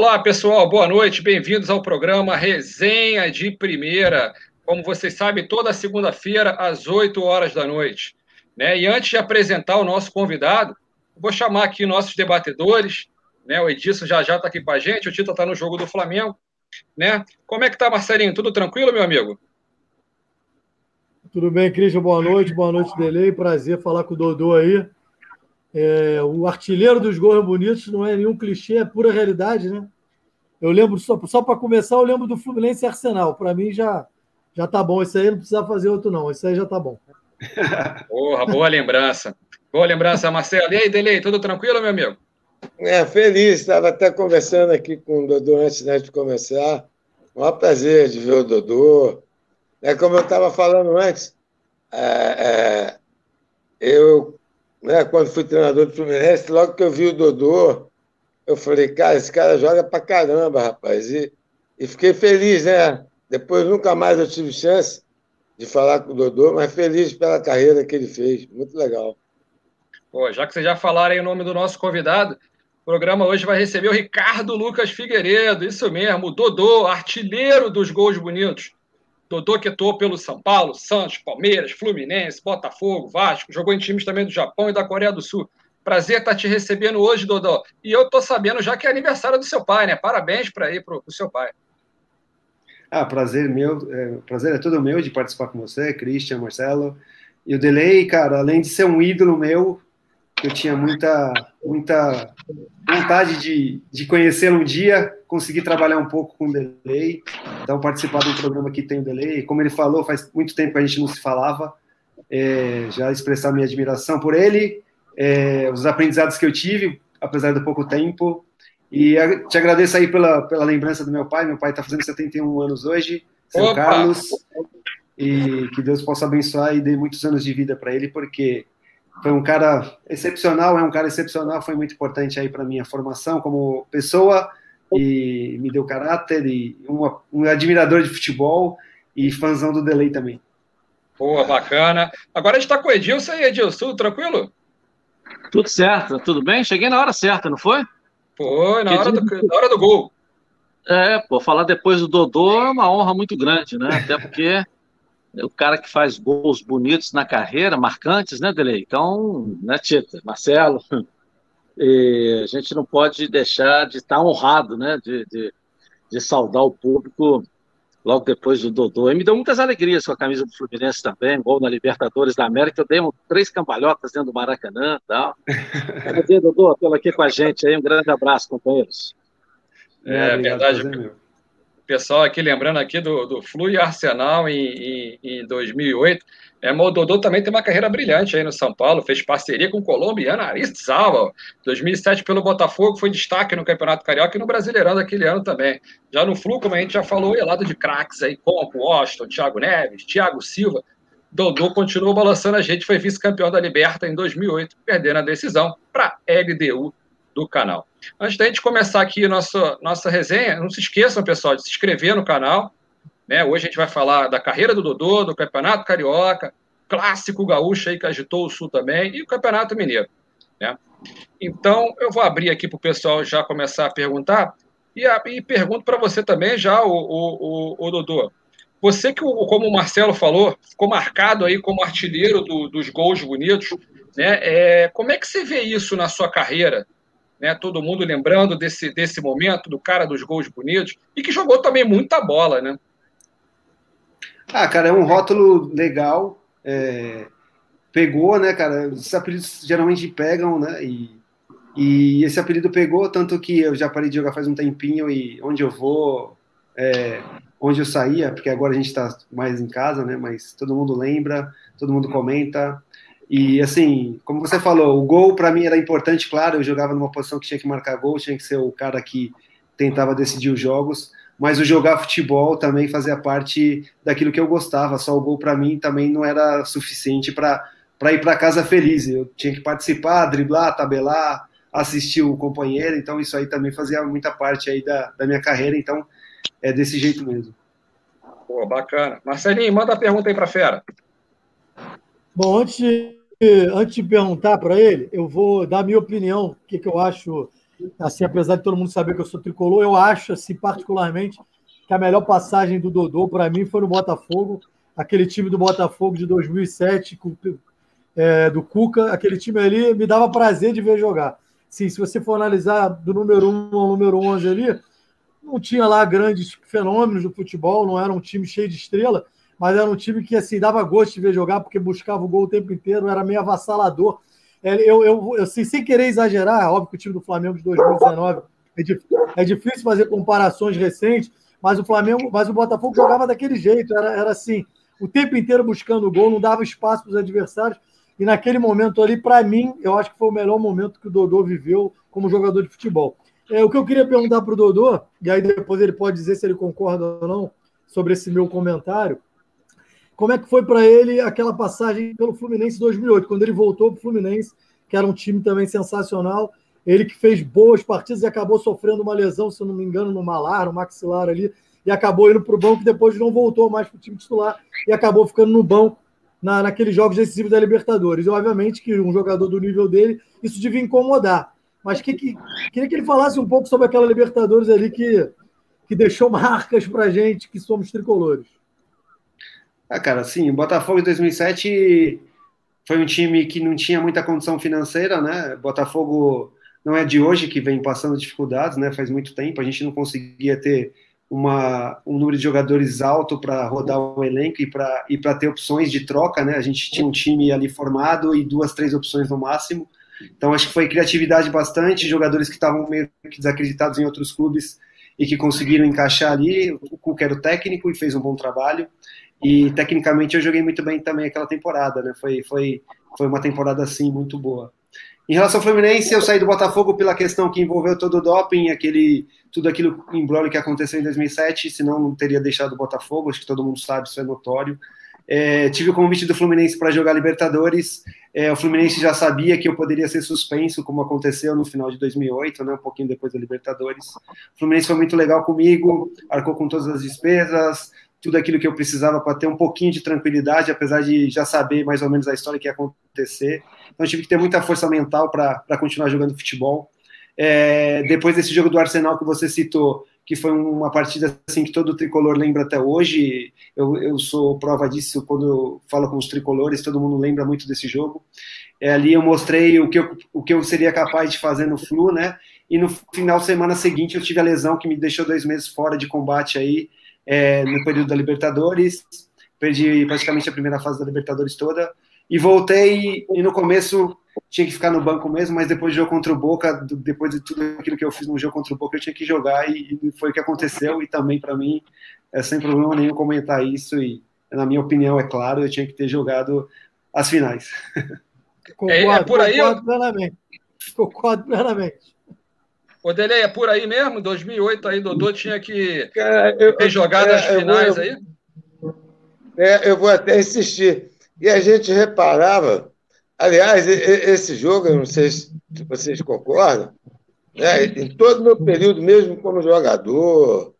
Olá, pessoal, boa noite, bem-vindos ao programa Resenha de Primeira. Como vocês sabem, toda segunda-feira, às 8 horas da noite. Né? E antes de apresentar o nosso convidado, vou chamar aqui nossos debatedores. Né? O Edilson já já está aqui com a gente, o Tito está no jogo do Flamengo. Né? Como é que tá, Marcelinho? Tudo tranquilo, meu amigo? Tudo bem, Cristian? Boa noite, boa noite, Delei. Prazer falar com o Dodô aí. É, o artilheiro dos gols bonitos não é nenhum clichê, é pura realidade, né? Eu lembro, só, só para começar, eu lembro do Fluminense e Arsenal. Para mim já, já tá bom. Isso aí não precisa fazer outro, não. Isso aí já tá bom. Porra, boa lembrança. Boa lembrança, Marcelo. E aí, Delei, tudo tranquilo, meu amigo? É, feliz. Estava até conversando aqui com o Dodô antes né, de começar. Um maior prazer de ver o Dodô. É como eu estava falando antes, é, é, eu né, quando fui treinador do Fluminense, logo que eu vi o Dodô, eu falei, cara, esse cara joga pra caramba, rapaz. E, e fiquei feliz, né? Depois nunca mais eu tive chance de falar com o Dodô, mas feliz pela carreira que ele fez. Muito legal. Pô, já que vocês já falaram aí o nome do nosso convidado, o programa hoje vai receber o Ricardo Lucas Figueiredo, isso mesmo, o Dodô, artilheiro dos gols bonitos. Dodô que atuou pelo São Paulo, Santos, Palmeiras, Fluminense, Botafogo, Vasco, jogou em times também do Japão e da Coreia do Sul. Prazer estar te recebendo hoje, Dodô. E eu tô sabendo já que é aniversário do seu pai, né? Parabéns para ir pro, pro seu pai. Ah, prazer meu, é, prazer é todo meu de participar com você, Christian, Marcelo. E o Delay, cara, além de ser um ídolo meu, eu tinha muita, muita vontade de, de conhecê-lo um dia, conseguir trabalhar um pouco com o Delay, então participar de um programa que tem o Delay. Como ele falou, faz muito tempo que a gente não se falava, é, já expressar minha admiração por ele, é, os aprendizados que eu tive, apesar do pouco tempo. E te agradeço aí pela, pela lembrança do meu pai. Meu pai está fazendo 71 anos hoje, seu Opa! Carlos. E que Deus possa abençoar e dê muitos anos de vida para ele, porque foi um cara excepcional, é um cara excepcional, foi muito importante aí para minha formação como pessoa e me deu caráter e uma, um admirador de futebol e fãzão do Delay também. Boa, bacana. Agora a gente está com o Edilson e Edilson, tudo tranquilo? Tudo certo, tudo bem? Cheguei na hora certa, não foi? Foi, na, hora do, na hora do gol. É, pô, falar depois do Dodô é uma honra muito grande, né? Até porque o cara que faz gols bonitos na carreira, marcantes, né, Delei? Então, né, Tita, Marcelo, a gente não pode deixar de estar honrado, né, de, de, de, saudar o público logo depois do Dodô. E me deu muitas alegrias com a camisa do Fluminense também, gol na Libertadores da América, eu dei um, três cambalhotas dentro do Maracanã e tal. Prazer, Dodô, pelo aqui com a gente aí, um grande abraço, companheiros. É, é verdade, meu pessoal aqui lembrando aqui do, do Flu e Arsenal em, em, em 2008. É, o Dodô também tem uma carreira brilhante aí no São Paulo, fez parceria com o colombiano Aristizábal. 2007 pelo Botafogo foi destaque no Campeonato Carioca e no Brasileirão daquele ano também. Já no Flu, como a gente já falou, é lado de craques aí, Compo, Washington, Thiago Neves, Thiago Silva. Dodô continuou balançando a gente, foi vice-campeão da Liberta em 2008, perdendo a decisão para LDU do canal. Antes da gente começar aqui nossa, nossa resenha, não se esqueçam, pessoal, de se inscrever no canal. Né? Hoje a gente vai falar da carreira do Dodô, do Campeonato Carioca, clássico gaúcho aí que agitou o Sul também, e o Campeonato Mineiro. Né? Então, eu vou abrir aqui para o pessoal já começar a perguntar, e, a, e pergunto para você também já, o, o, o, o Dodô. Você que, como o Marcelo falou, ficou marcado aí como artilheiro do, dos gols bonitos, né? É, como é que você vê isso na sua carreira? Né? Todo mundo lembrando desse, desse momento, do cara dos gols bonitos, e que jogou também muita bola, né? Ah, cara, é um rótulo legal. É... Pegou, né, cara? Esses apelidos geralmente pegam, né? E, e esse apelido pegou, tanto que eu já parei de jogar faz um tempinho e onde eu vou, é... onde eu saía, porque agora a gente está mais em casa, né? Mas todo mundo lembra, todo mundo comenta. E assim, como você falou, o gol para mim era importante, claro, eu jogava numa posição que tinha que marcar gol, tinha que ser o cara que tentava decidir os jogos, mas o jogar futebol também fazia parte daquilo que eu gostava, só o gol para mim também não era suficiente para ir para casa feliz. Eu tinha que participar, driblar, tabelar, assistir o companheiro, então isso aí também fazia muita parte aí da, da minha carreira, então é desse jeito mesmo. Pô, bacana. Marcelinho, manda a pergunta aí para fera. Bom, antes antes de perguntar para ele, eu vou dar a minha opinião, o que, que eu acho Assim, apesar de todo mundo saber que eu sou tricolor, eu acho, assim, particularmente, que a melhor passagem do Dodô para mim foi no Botafogo, aquele time do Botafogo de 2007, com, é, do Cuca, aquele time ali me dava prazer de ver jogar. Sim, se você for analisar do número 1 ao número 11 ali, não tinha lá grandes fenômenos do futebol, não era um time cheio de estrela, mas era um time que assim dava gosto de ver jogar, porque buscava o gol o tempo inteiro, era meio avassalador. É, eu, eu, eu assim, sem querer exagerar, óbvio que o time do Flamengo de 2019 é, difícil, é difícil fazer comparações recentes, mas o Flamengo, mas o Botafogo jogava daquele jeito, era, era assim, o tempo inteiro buscando o gol, não dava espaço para os adversários. E naquele momento ali, para mim, eu acho que foi o melhor momento que o Dodô viveu como jogador de futebol. É, o que eu queria perguntar para o Dodô, e aí depois ele pode dizer se ele concorda ou não sobre esse meu comentário, como é que foi para ele aquela passagem pelo Fluminense 2008, quando ele voltou para o Fluminense, que era um time também sensacional, ele que fez boas partidas e acabou sofrendo uma lesão, se não me engano, no malar, no maxilar ali, e acabou indo para o banco, depois não voltou mais para o time titular e acabou ficando no banco na, naqueles jogos decisivos da Libertadores. E, obviamente, que um jogador do nível dele, isso devia incomodar. Mas que, que, queria que ele falasse um pouco sobre aquela Libertadores ali que, que deixou marcas para gente que somos tricolores. Ah, cara, sim, o Botafogo em 2007 foi um time que não tinha muita condição financeira, né? Botafogo não é de hoje que vem passando dificuldades, né? Faz muito tempo, a gente não conseguia ter uma, um número de jogadores alto para rodar o elenco e para e ter opções de troca, né? A gente tinha um time ali formado e duas, três opções no máximo. Então acho que foi criatividade bastante, jogadores que estavam meio que desacreditados em outros clubes e que conseguiram encaixar ali. O Cuca era o técnico e fez um bom trabalho. E tecnicamente eu joguei muito bem também aquela temporada, né? Foi, foi, foi uma temporada assim muito boa. Em relação ao Fluminense, eu saí do Botafogo pela questão que envolveu todo o doping, aquele, tudo aquilo embrolho que aconteceu em 2007, senão não teria deixado o Botafogo, acho que todo mundo sabe, isso é notório. É, tive o convite do Fluminense para jogar Libertadores. É, o Fluminense já sabia que eu poderia ser suspenso, como aconteceu no final de 2008, né, um pouquinho depois da Libertadores. O Fluminense foi muito legal comigo, arcou com todas as despesas, tudo aquilo que eu precisava para ter um pouquinho de tranquilidade, apesar de já saber mais ou menos a história que ia acontecer. Então tive que ter muita força mental para continuar jogando futebol. É, depois desse jogo do Arsenal que você citou, que foi uma partida assim que todo tricolor lembra até hoje, eu, eu sou prova disso quando eu falo com os tricolores, todo mundo lembra muito desse jogo. É, ali eu mostrei o que eu, o que eu seria capaz de fazer no Flu, né? E no final semana seguinte eu tive a lesão que me deixou dois meses fora de combate aí, é, no período da Libertadores, perdi praticamente a primeira fase da Libertadores toda, e voltei, e no começo tinha que ficar no banco mesmo, mas depois do jogo contra o Boca, depois de tudo aquilo que eu fiz no jogo contra o Boca, eu tinha que jogar, e, e foi o que aconteceu, e também para mim, é sem problema nenhum comentar isso, e na minha opinião, é claro, eu tinha que ter jogado as finais. Concordo, é, é por aí, concordo eu... plenamente. Concordo plenamente. Ô, Dele, é por aí mesmo? 2008 aí, Dodô tinha que eu, ter jogado é, as finais vou, aí? É, eu vou até insistir. E a gente reparava, aliás, esse jogo, eu não sei se vocês concordam, né, em todo o meu período, mesmo como jogador,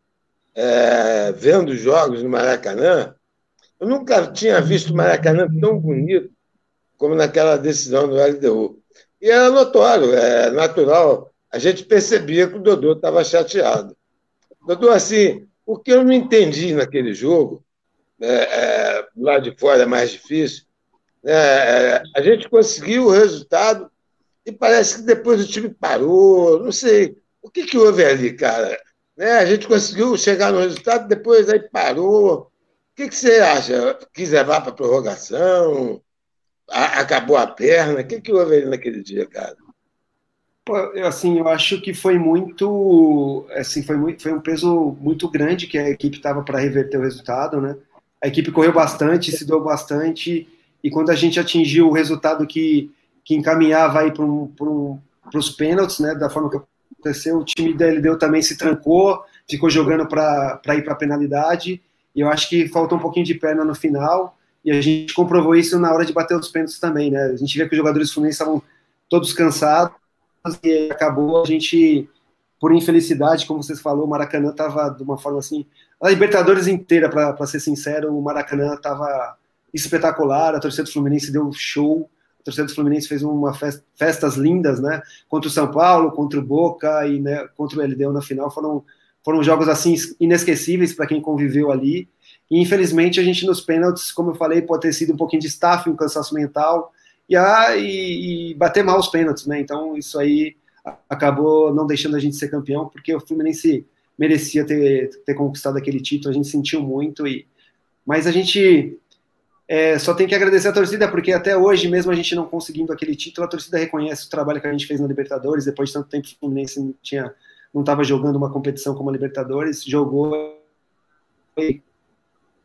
é, vendo jogos no Maracanã, eu nunca tinha visto o Maracanã tão bonito como naquela decisão do LDU. E era notório, é natural a gente percebia que o Dodô estava chateado. Dodô, assim, o que eu não entendi naquele jogo, né, é, lá de fora é mais difícil, né, é, a gente conseguiu o resultado e parece que depois o time parou, não sei. O que, que houve ali, cara? Né, a gente conseguiu chegar no resultado, depois aí parou. O que, que você acha? Quis levar para prorrogação? A, acabou a perna? O que, que houve ali naquele dia, cara? Assim, eu acho que foi muito, assim, foi, muito, foi um peso muito grande que a equipe estava para reverter o resultado, né? A equipe correu bastante, se doou bastante, e quando a gente atingiu o resultado que, que encaminhava aí para um, os pênaltis, né, da forma que aconteceu, o time da LDU também se trancou, ficou jogando para ir para a penalidade, e eu acho que faltou um pouquinho de perna no final, e a gente comprovou isso na hora de bater os pênaltis também, né? A gente vê que os jogadores fluminenses estavam todos cansados, e acabou a gente, por infelicidade, como vocês falou, o Maracanã estava de uma forma assim. A Libertadores inteira, para ser sincero, o Maracanã estava espetacular, a torcida do Fluminense deu show, a torcida do Fluminense fez uma festa, festas lindas, né? Contra o São Paulo, contra o Boca e né, contra o LDU na final. Foram, foram jogos assim inesquecíveis para quem conviveu ali. E infelizmente a gente nos pênaltis, como eu falei, pode ter sido um pouquinho de staff, um cansaço mental e, ah, e, e bater mal os pênaltis, né? Então isso aí acabou não deixando a gente ser campeão, porque o Fluminense merecia ter, ter conquistado aquele título, a gente sentiu muito e mas a gente é, só tem que agradecer a torcida, porque até hoje, mesmo a gente não conseguindo aquele título, a torcida reconhece o trabalho que a gente fez na Libertadores. Depois de tanto tempo, o Fluminense não tinha, não estava jogando uma competição como a Libertadores, jogou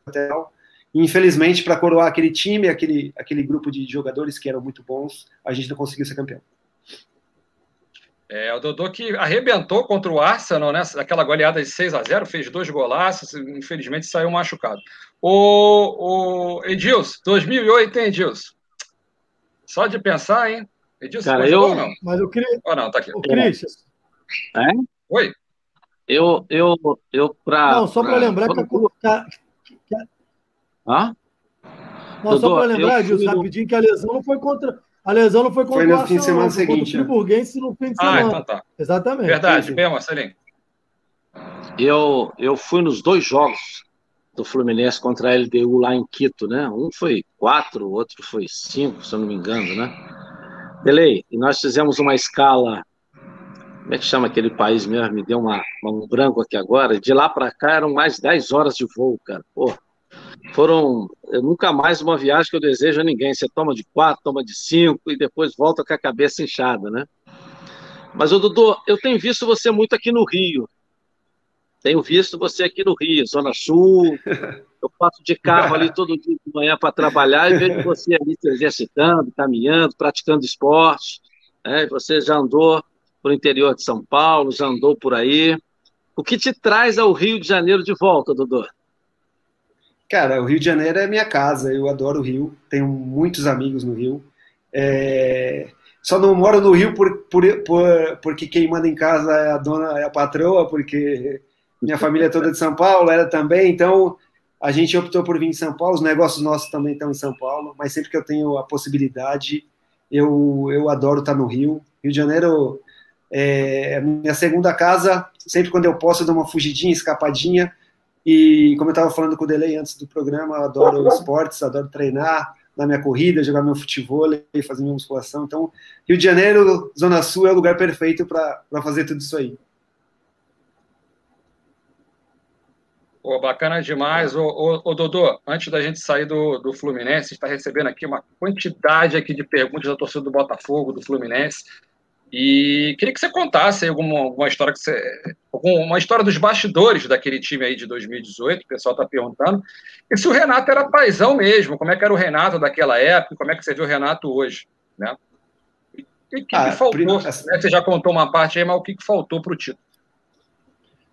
até infelizmente, para coroar aquele time, aquele, aquele grupo de jogadores que eram muito bons, a gente não conseguiu ser campeão. É, o Dodô que arrebentou contra o Arsenal, né? Aquela goleada de 6 a 0 fez dois golaços, infelizmente saiu machucado. O, o Edilson, 2008, hein, Edilson? Só de pensar, hein? Edilson, Cara, eu... não? Mas eu queria... Oh, não, tá aqui. O Christian. É? Oi? Eu, eu, eu pra... Não, só para lembrar que... A... Hã? Não, só para lembrar, Edilson, rapidinho, que a lesão não foi contra a lesão não foi contra foi no fim de semana seguinte. Contra o Friburguense no fim de semana. Ah, então tá. Exatamente. Verdade, bem, Marcelinho. Eu, eu fui nos dois jogos do Fluminense contra a LDU lá em Quito, né? Um foi quatro, o outro foi cinco, se eu não me engano, né? Delei, e nós fizemos uma escala. Como é que chama aquele país mesmo? Me deu uma, um branco aqui agora. De lá para cá eram mais 10 horas de voo, cara. Pô, foram nunca mais uma viagem que eu desejo a ninguém. Você toma de quatro, toma de cinco e depois volta com a cabeça inchada, né? Mas, ô Dudu, eu tenho visto você muito aqui no Rio. Tenho visto você aqui no Rio, Zona Sul. Eu passo de carro ali todo dia de manhã para trabalhar e vejo você ali se exercitando, caminhando, praticando esporte. Né? Você já andou para o interior de São Paulo, já andou por aí. O que te traz ao Rio de Janeiro de volta, Dudu? Cara, o Rio de Janeiro é minha casa, eu adoro o Rio, tenho muitos amigos no Rio. É... Só não moro no Rio por, por, por, porque quem manda em casa é a dona, é a patroa, porque minha família é toda de São Paulo, ela também, então a gente optou por vir em São Paulo, os negócios nossos também estão em São Paulo, mas sempre que eu tenho a possibilidade, eu, eu adoro estar no Rio. Rio de Janeiro é minha segunda casa, sempre quando eu posso eu dou uma fugidinha, escapadinha, e como eu estava falando com o Delay antes do programa, eu adoro esportes, adoro treinar na minha corrida, jogar meu futebol, fazer minha musculação. Então, Rio de Janeiro, Zona Sul é o lugar perfeito para fazer tudo isso aí. Pô, bacana demais. Ô, Dodô, antes da gente sair do, do Fluminense, está recebendo aqui uma quantidade aqui de perguntas da torcida do Botafogo, do Fluminense. E queria que você contasse alguma, alguma história que você. Alguma história dos bastidores daquele time aí de 2018, o pessoal está perguntando. E se o Renato era paisão mesmo, como é que era o Renato daquela época, como é que você viu o Renato hoje, né? E o que, ah, que faltou? Né? Você já contou uma parte aí, mas o que, que faltou para o título?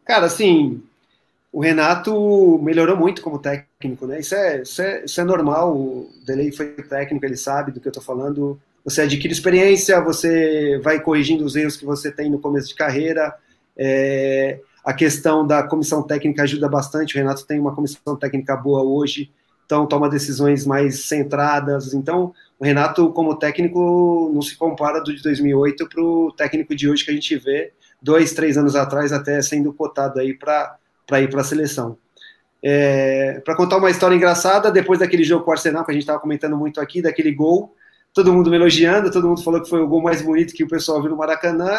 Cara, assim, o Renato melhorou muito como técnico, né? Isso é, isso é, isso é normal. O Delay foi técnico, ele sabe do que eu estou falando você adquire experiência, você vai corrigindo os erros que você tem no começo de carreira. É, a questão da comissão técnica ajuda bastante. O Renato tem uma comissão técnica boa hoje, então toma decisões mais centradas. Então, o Renato, como técnico, não se compara do de 2008 para o técnico de hoje que a gente vê, dois, três anos atrás, até sendo cotado aí para ir para a seleção. É, para contar uma história engraçada, depois daquele jogo com o Arsenal, que a gente estava comentando muito aqui, daquele gol, todo mundo me elogiando, todo mundo falou que foi o gol mais bonito que o pessoal viu no Maracanã.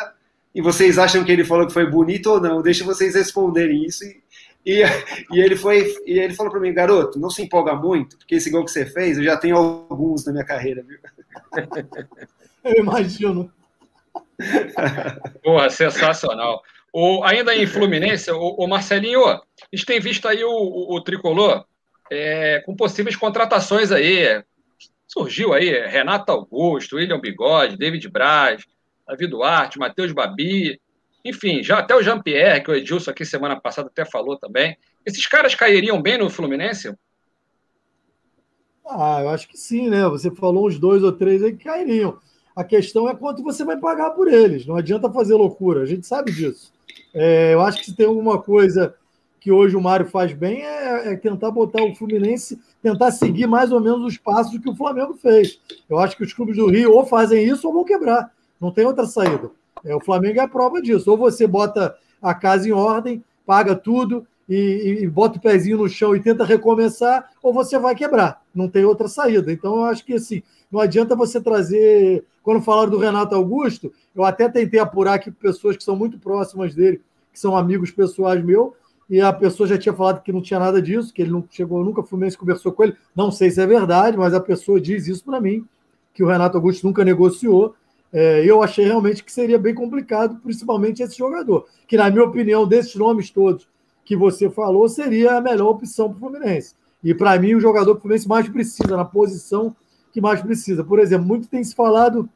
E vocês acham que ele falou que foi bonito ou não? Deixa vocês responderem isso. E, e, e ele foi e ele falou para mim, garoto, não se empolga muito, porque esse gol que você fez, eu já tenho alguns na minha carreira, viu? Eu imagino. Porra, sensacional. O, ainda em Fluminense, o, o, Marcelinho, a gente tem visto aí o, o, o tricolor é, com possíveis contratações aí, surgiu aí Renato Augusto, William Bigode, David Braz, Davi Duarte, Matheus Babi, enfim, já até o Jean-Pierre, que o Edilson aqui semana passada até falou também. Esses caras cairiam bem no Fluminense? Ah, eu acho que sim, né? Você falou uns dois ou três aí que cairiam. A questão é quanto você vai pagar por eles. Não adianta fazer loucura, a gente sabe disso. É, eu acho que se tem alguma coisa que hoje o Mário faz bem é, é, tentar botar o Fluminense, tentar seguir mais ou menos os passos que o Flamengo fez. Eu acho que os clubes do Rio ou fazem isso ou vão quebrar. Não tem outra saída. É, o Flamengo é a prova disso. Ou você bota a casa em ordem, paga tudo e, e, bota o pezinho no chão e tenta recomeçar, ou você vai quebrar. Não tem outra saída. Então, eu acho que assim, não adianta você trazer. Quando falaram do Renato Augusto, eu até tentei apurar aqui pessoas que são muito próximas dele, que são amigos pessoais meus, e a pessoa já tinha falado que não tinha nada disso, que ele não chegou nunca, Fluminense conversou com ele. Não sei se é verdade, mas a pessoa diz isso para mim, que o Renato Augusto nunca negociou. É, eu achei realmente que seria bem complicado, principalmente esse jogador, que, na minha opinião, desses nomes todos que você falou, seria a melhor opção para o Fluminense. E, para mim, o jogador que o Fluminense mais precisa, na posição que mais precisa. Por exemplo, muito tem se falado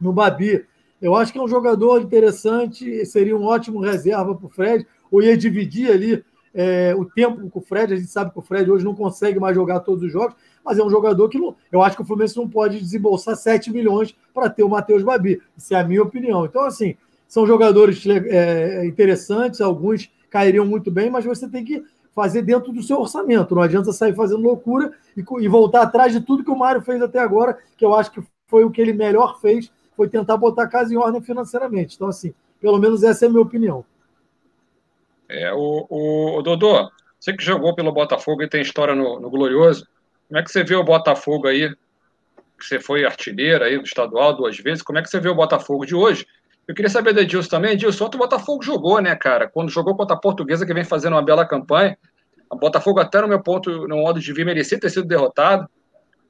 no Babi. Eu acho que é um jogador interessante, seria um ótimo reserva para o Fred ou ia dividir ali é, o tempo com o Fred. A gente sabe que o Fred hoje não consegue mais jogar todos os jogos, mas é um jogador que não, eu acho que o Fluminense não pode desembolsar 7 milhões para ter o Matheus Babi. Isso é a minha opinião. Então, assim, são jogadores é, interessantes, alguns cairiam muito bem, mas você tem que fazer dentro do seu orçamento. Não adianta sair fazendo loucura e, e voltar atrás de tudo que o Mário fez até agora, que eu acho que foi o que ele melhor fez, foi tentar botar a casa em ordem financeiramente. Então, assim, pelo menos essa é a minha opinião. É, o, o, o, Dodô, você que jogou pelo Botafogo e tem história no, no, Glorioso, como é que você vê o Botafogo aí? Que você foi artilheiro aí do estadual duas vezes, como é que você vê o Botafogo de hoje? Eu queria saber da Edilson também. Edilson, ontem o Botafogo jogou, né, cara? Quando jogou contra a Portuguesa, que vem fazendo uma bela campanha. O Botafogo, até no meu ponto, no modo de ver, merecia ter sido derrotado.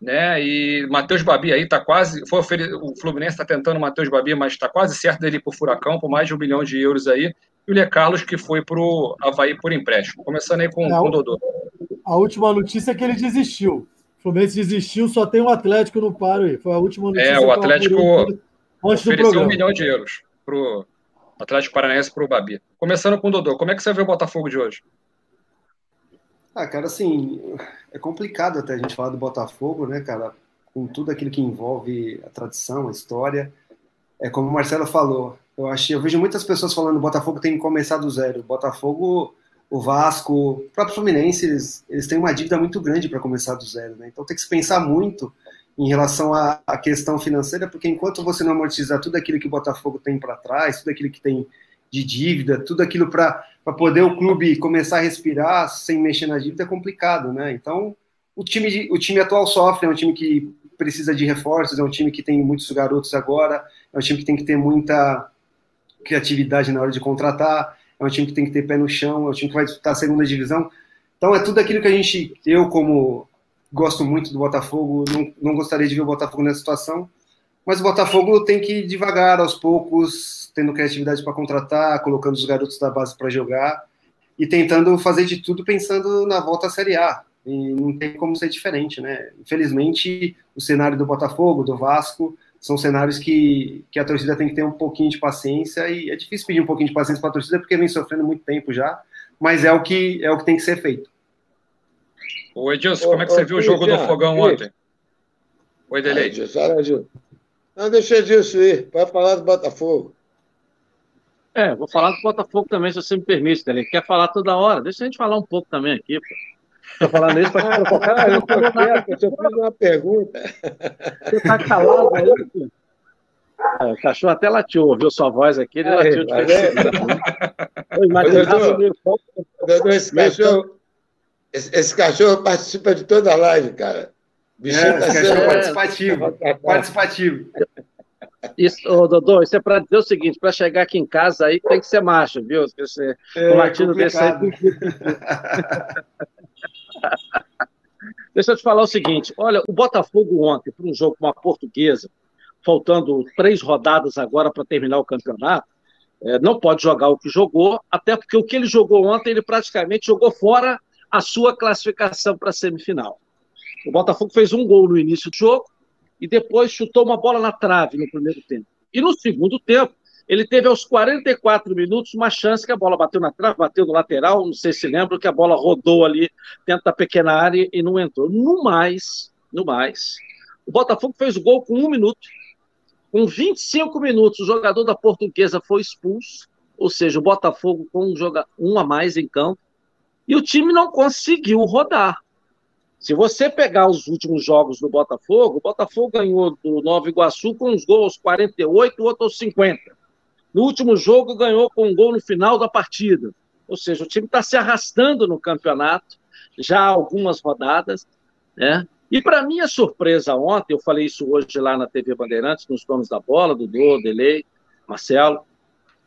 Né? E Matheus Babi aí tá quase. Foi o Fluminense está tentando o Matheus Babi, mas está quase certo dele o Furacão, por mais de um bilhão de euros aí e o Lê Carlos, que foi para o Havaí por empréstimo. Começando aí com, é, com o Dodô. A última notícia é que ele desistiu. O Fluminense desistiu, só tem o um Atlético no paro aí. Foi a última notícia. É, o Atlético ofereceu um milhão de euros para o Atlético Paranaense para o Babi. Começando com o Dodô, como é que você vê o Botafogo de hoje? Ah, cara, assim, é complicado até a gente falar do Botafogo, né, cara, com tudo aquilo que envolve a tradição, a história. É como o Marcelo falou, eu acho, eu vejo muitas pessoas falando que o Botafogo tem que começar do zero. O Botafogo, o Vasco, o próprio Fluminense, eles, eles têm uma dívida muito grande para começar do zero. Né? Então tem que se pensar muito em relação à, à, questão financeira, porque enquanto você não amortizar tudo aquilo que o Botafogo tem para trás, tudo aquilo que tem de dívida, tudo aquilo para poder o clube começar a respirar sem mexer na dívida é complicado, né? Então, o time, o time atual sofre, é um time que precisa de reforços, é um time que tem muitos garotos agora, é um time que tem que ter muita criatividade na hora de contratar, é um time que tem que ter pé no chão, é um time que vai disputar a segunda divisão. Então é tudo aquilo que a gente, eu como gosto muito do Botafogo, não, não gostaria de ver o Botafogo nessa situação, mas o Botafogo tem que ir devagar, aos poucos, tendo criatividade para contratar, colocando os garotos da base para jogar e tentando fazer de tudo pensando na volta à Série A. E não tem como ser diferente, né? Infelizmente, o cenário do Botafogo, do Vasco, são cenários que, que a torcida tem que ter um pouquinho de paciência e é difícil pedir um pouquinho de paciência para a torcida porque vem sofrendo muito tempo já, mas é o que é o que tem que ser feito. O Edilson, como é que você viu o jogo do Fogão ontem? Oi, Delei. Não, deixa Edilson ir, vai falar do Botafogo. É, vou falar do Botafogo também, se você me permite, Delei. Quer falar toda hora? Deixa a gente falar um pouco também aqui, pô. Tô falando isso para provocar. Eu tô quieto, eu fiz uma pergunta. Você tá calado aí, filho? É, o cachorro até latiu, ouviu sua voz aqui, ele latiu de felicidade. esse cachorro, esse, esse, cachorro participa de toda a live, cara. Bichinho é, tá sendo... participativo. participativo. Isso, ô, Dodô, isso é para dizer o seguinte: para chegar aqui em casa aí tem que ser macho, viu? Você, é, um latido desse aí. Deixa eu te falar o seguinte: olha, o Botafogo ontem, para um jogo com uma portuguesa, faltando três rodadas agora para terminar o campeonato, é, não pode jogar o que jogou, até porque o que ele jogou ontem, ele praticamente jogou fora a sua classificação para a semifinal. O Botafogo fez um gol no início do jogo e depois chutou uma bola na trave no primeiro tempo. E no segundo tempo, ele teve aos 44 minutos uma chance que a bola bateu na trave, bateu no lateral, não sei se lembra, que a bola rodou ali dentro da pequena área e não entrou. No mais, no mais, o Botafogo fez o gol com um minuto. Com 25 minutos, o jogador da Portuguesa foi expulso, ou seja, o Botafogo com um, joga... um a mais em campo. E o time não conseguiu rodar. Se você pegar os últimos jogos do Botafogo, o Botafogo ganhou do Nova Iguaçu com uns gols 48, o outro aos 50. No último jogo, ganhou com um gol no final da partida. Ou seja, o time está se arrastando no campeonato, já há algumas rodadas, né? E para minha surpresa ontem, eu falei isso hoje lá na TV Bandeirantes, nos donos da bola, Dudu, Delei, Marcelo,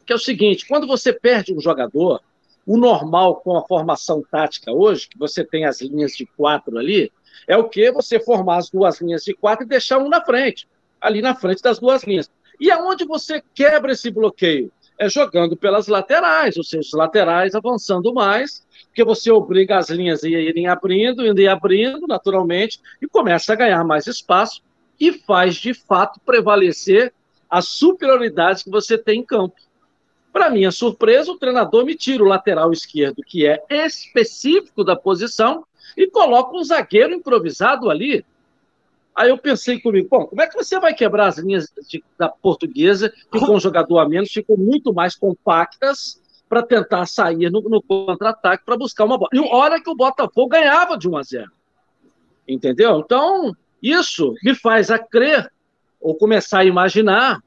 que é o seguinte, quando você perde um jogador, o normal com a formação tática hoje, que você tem as linhas de quatro ali, é o que? Você formar as duas linhas de quatro e deixar um na frente, ali na frente das duas linhas. E aonde você quebra esse bloqueio? É jogando pelas laterais, ou seja, laterais avançando mais, porque você obriga as linhas a irem abrindo, indo e abrindo, naturalmente, e começa a ganhar mais espaço e faz, de fato, prevalecer a superioridade que você tem em campo. Para minha surpresa, o treinador me tira o lateral esquerdo, que é específico da posição, e coloca um zagueiro improvisado ali. Aí eu pensei comigo, bom, como é que você vai quebrar as linhas de, da portuguesa, que com um jogador a menos ficam muito mais compactas para tentar sair no, no contra-ataque para buscar uma bola. E hora que o Botafogo ganhava de 1 a 0. Entendeu? Então, isso me faz a crer, ou começar a imaginar,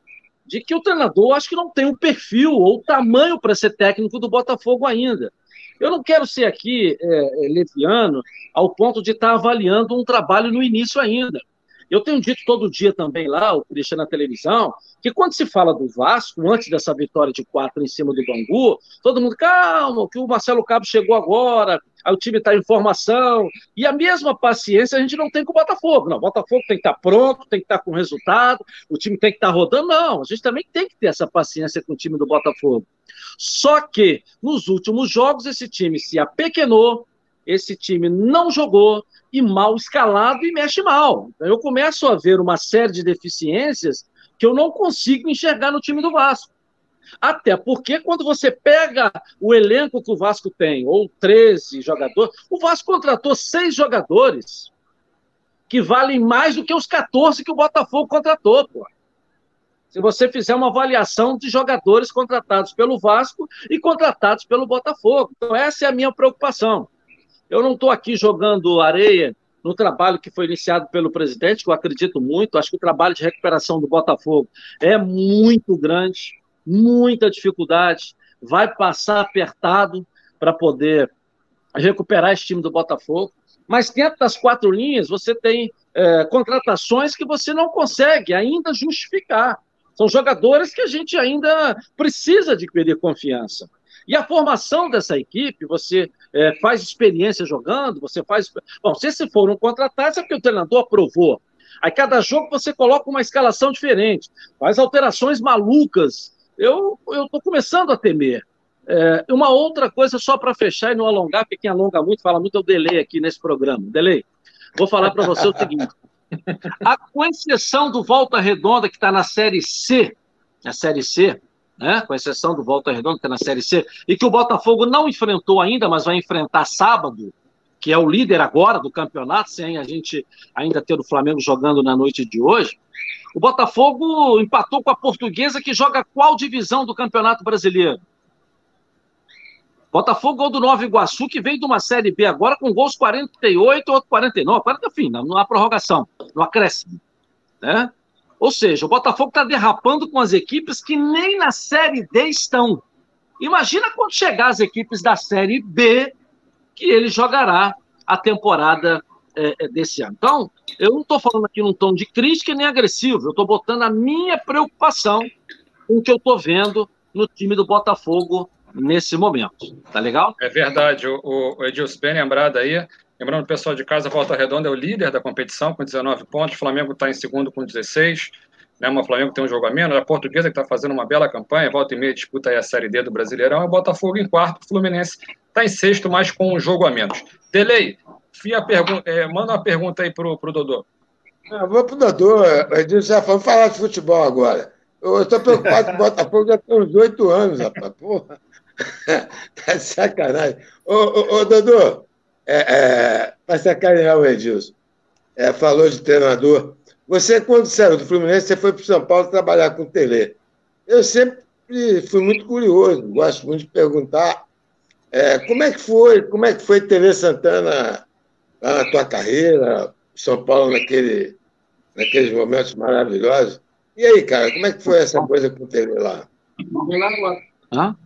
de que o treinador acho que não tem o perfil ou o tamanho para ser técnico do Botafogo ainda. Eu não quero ser aqui é, é leviano ao ponto de estar tá avaliando um trabalho no início ainda. Eu tenho dito todo dia também lá, o Christian na televisão, que quando se fala do Vasco, antes dessa vitória de quatro em cima do Bangu, todo mundo, calma, que o Marcelo Cabo chegou agora, o time está em formação, e a mesma paciência a gente não tem com o Botafogo. Não, o Botafogo tem que estar tá pronto, tem que estar tá com resultado, o time tem que estar tá rodando. Não, a gente também tem que ter essa paciência com o time do Botafogo. Só que, nos últimos jogos, esse time se apequenou, esse time não jogou, e mal escalado e mexe mal. Então, eu começo a ver uma série de deficiências que eu não consigo enxergar no time do Vasco. Até porque quando você pega o elenco que o Vasco tem, ou 13 jogadores, o Vasco contratou seis jogadores que valem mais do que os 14 que o Botafogo contratou, pô. Se você fizer uma avaliação de jogadores contratados pelo Vasco e contratados pelo Botafogo. Então, essa é a minha preocupação. Eu não estou aqui jogando areia no trabalho que foi iniciado pelo presidente, que eu acredito muito. Acho que o trabalho de recuperação do Botafogo é muito grande, muita dificuldade. Vai passar apertado para poder recuperar esse time do Botafogo. Mas dentro das quatro linhas, você tem é, contratações que você não consegue ainda justificar. São jogadores que a gente ainda precisa adquirir confiança. E a formação dessa equipe, você é, faz experiência jogando, você faz. Bom, se esse for um contratado, é porque o treinador aprovou. Aí cada jogo você coloca uma escalação diferente, faz alterações malucas. Eu estou começando a temer. É, uma outra coisa, só para fechar e não alongar, porque quem alonga muito, fala muito, é o delay aqui nesse programa. Delay, vou falar para você o seguinte: a, com exceção do Volta Redonda, que está na Série C, a Série C, né? com exceção do Volta Redonda, que é na Série C, e que o Botafogo não enfrentou ainda, mas vai enfrentar sábado, que é o líder agora do campeonato, sem a gente ainda ter o Flamengo jogando na noite de hoje. O Botafogo empatou com a Portuguesa, que joga qual divisão do Campeonato Brasileiro? Botafogo gol do Nova Iguaçu, que veio de uma Série B agora com gols 48, outro 49, 40, enfim, na prorrogação, no acréscimo. Né? Ou seja, o Botafogo está derrapando com as equipes que nem na Série D estão. Imagina quando chegar as equipes da Série B, que ele jogará a temporada é, é desse ano. Então, eu não estou falando aqui num tom de crítica nem agressivo, eu estou botando a minha preocupação com o que eu estou vendo no time do Botafogo nesse momento. Tá legal? É verdade. O, o Edilson, bem lembrado aí. Lembrando, o pessoal de casa, Volta Redonda é o líder da competição com 19 pontos, o Flamengo está em segundo com 16, né, o Flamengo tem um jogo a menos, a Portuguesa que está fazendo uma bela campanha, volta e meia disputa aí a Série D do Brasileirão, o Botafogo em quarto, o Fluminense está em sexto, mas com um jogo a menos. Delei, é, manda uma pergunta aí pro, pro Dodô. Ah, vou pro Dodô, Edilson, já vamos falar de futebol agora. Eu estou preocupado com o Botafogo já tem uns oito anos, rapaz, porra. tá sacanagem. Ô, ô, ô Dodô, é, é, para sacanear o Edilson, é, falou de treinador. Você, quando saiu do Fluminense, você foi para São Paulo trabalhar com o Tele. Eu sempre fui muito curioso, gosto muito de perguntar É, como é que foi? Como é que foi TV Santana lá na tua carreira, São Paulo naquele, naqueles momentos maravilhosos? E aí, cara, como é que foi essa coisa com o TV lá? Hã?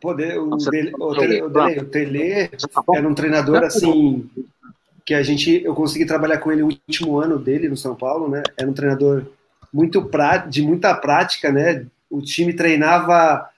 Poder, o, Dele, o, Tele, o, Dele, o Tele era um treinador assim que a gente eu consegui trabalhar com ele o último ano dele no São Paulo, né? Era um treinador muito prá, de muita prática, né? O time treinava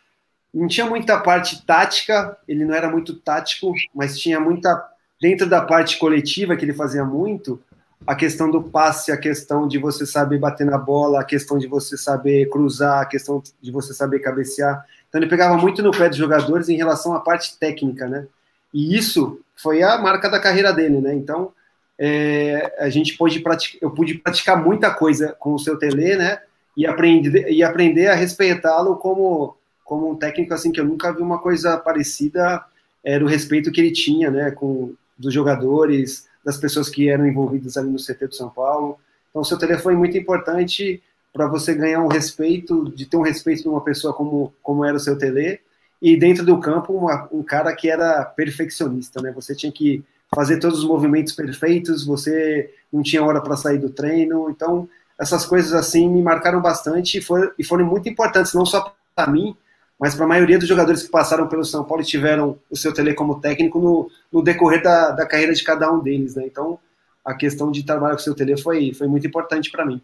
não tinha muita parte tática, ele não era muito tático, mas tinha muita dentro da parte coletiva que ele fazia muito, a questão do passe, a questão de você saber bater na bola, a questão de você saber cruzar, a questão de você saber cabecear. Então ele pegava muito no pé dos jogadores em relação à parte técnica, né? E isso foi a marca da carreira dele, né? Então é, a gente pôde praticar, eu pude praticar muita coisa com o seu Tele, né? E aprender e aprender a respeitá-lo como como um técnico assim que eu nunca vi uma coisa parecida era o respeito que ele tinha, né? Com dos jogadores, das pessoas que eram envolvidas ali no CT do São Paulo. Então, o seu telefone é muito importante para você ganhar um respeito, de ter um respeito de uma pessoa como, como era o seu tele, e dentro do campo, uma, um cara que era perfeccionista, né? Você tinha que fazer todos os movimentos perfeitos, você não tinha hora para sair do treino, então essas coisas assim me marcaram bastante e foram, e foram muito importantes, não só para mim, mas para a maioria dos jogadores que passaram pelo São Paulo e tiveram o seu tele como técnico no, no decorrer da, da carreira de cada um deles, né? Então, a questão de trabalhar com o seu tele foi, foi muito importante para mim.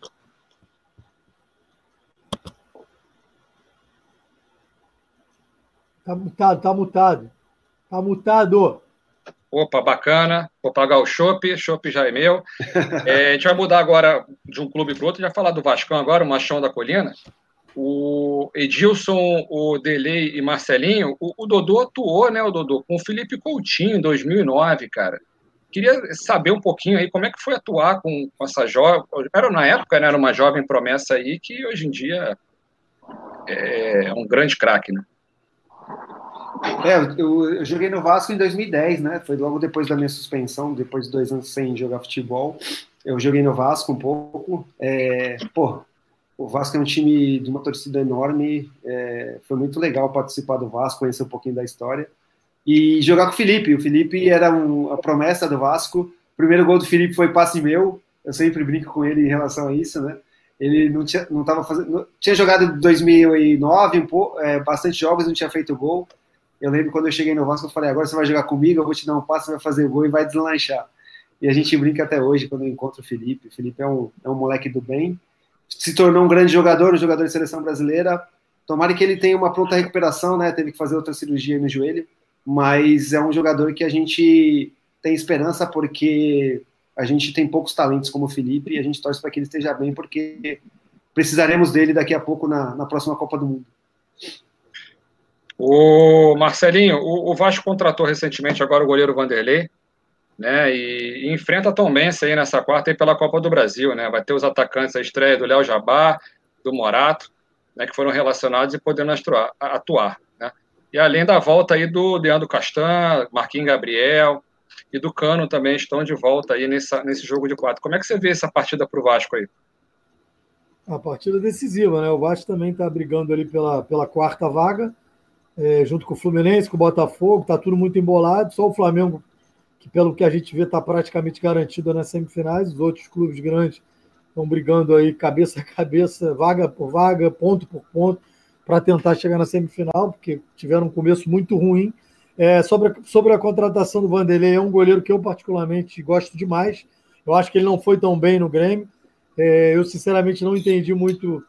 Tá mutado, tá mutado. Tá mutado. Opa, bacana. Vou pagar o chopp, chopp já é meu. É, a gente vai mudar agora de um clube para outro, já falar do Vascão agora, o Machão da Colina. O Edilson, o Delei e Marcelinho, o, o, Dodô atuou, né, o Dodô, com o Felipe Coutinho em 2009, cara. Queria saber um pouquinho aí como é que foi atuar com, com essa jovem. Era na época, né, era uma jovem promessa aí que hoje em dia é um grande craque, né? É, eu, eu, joguei no Vasco em 2010, né? Foi logo depois da minha suspensão, depois de dois anos sem jogar futebol. Eu joguei no Vasco um pouco. É, pô, o Vasco é um time de uma torcida enorme. É, foi muito legal participar do Vasco, conhecer um pouquinho da história. E jogar com o Felipe. O Felipe era um, a promessa do Vasco. O primeiro gol do Felipe foi passe meu. Eu sempre brinco com ele em relação a isso, né? Ele não tinha, não tava fazendo, não, tinha jogado em 2009 um pouco, é, bastante jogos, não tinha feito gol. Eu lembro quando eu cheguei no Vasco, eu falei: agora você vai jogar comigo, eu vou te dar um passo, você vai fazer gol e vai deslanchar. E a gente brinca até hoje quando eu encontro o Felipe. O Felipe é um, é um moleque do bem, se tornou um grande jogador, um jogador de seleção brasileira. Tomara que ele tenha uma pronta recuperação, né? Teve que fazer outra cirurgia no joelho, mas é um jogador que a gente tem esperança porque a gente tem poucos talentos como o Felipe e a gente torce para que ele esteja bem porque precisaremos dele daqui a pouco na, na próxima Copa do Mundo. O Marcelinho, o, o Vasco contratou recentemente agora o goleiro Vanderlei, né? E, e enfrenta a Tombense aí nessa quarta aí pela Copa do Brasil, né? Vai ter os atacantes, a estreia do Léo Jabá, do Morato, né? Que foram relacionados e podendo atuar, atuar, né? E além da volta aí do Leandro Castan, Marquinhos Gabriel e do Cano também estão de volta aí nessa, nesse jogo de quatro. Como é que você vê essa partida para o Vasco aí? A partida decisiva, né? O Vasco também está brigando ali pela, pela quarta vaga, é, junto com o Fluminense, com o Botafogo, está tudo muito embolado. Só o Flamengo que pelo que a gente vê está praticamente garantida nas semifinais. Os outros clubes grandes estão brigando aí cabeça a cabeça, vaga por vaga, ponto por ponto, para tentar chegar na semifinal, porque tiveram um começo muito ruim. É, sobre, sobre a contratação do Vanderlei, é um goleiro que eu particularmente gosto demais. Eu acho que ele não foi tão bem no Grêmio. É, eu, sinceramente, não entendi muito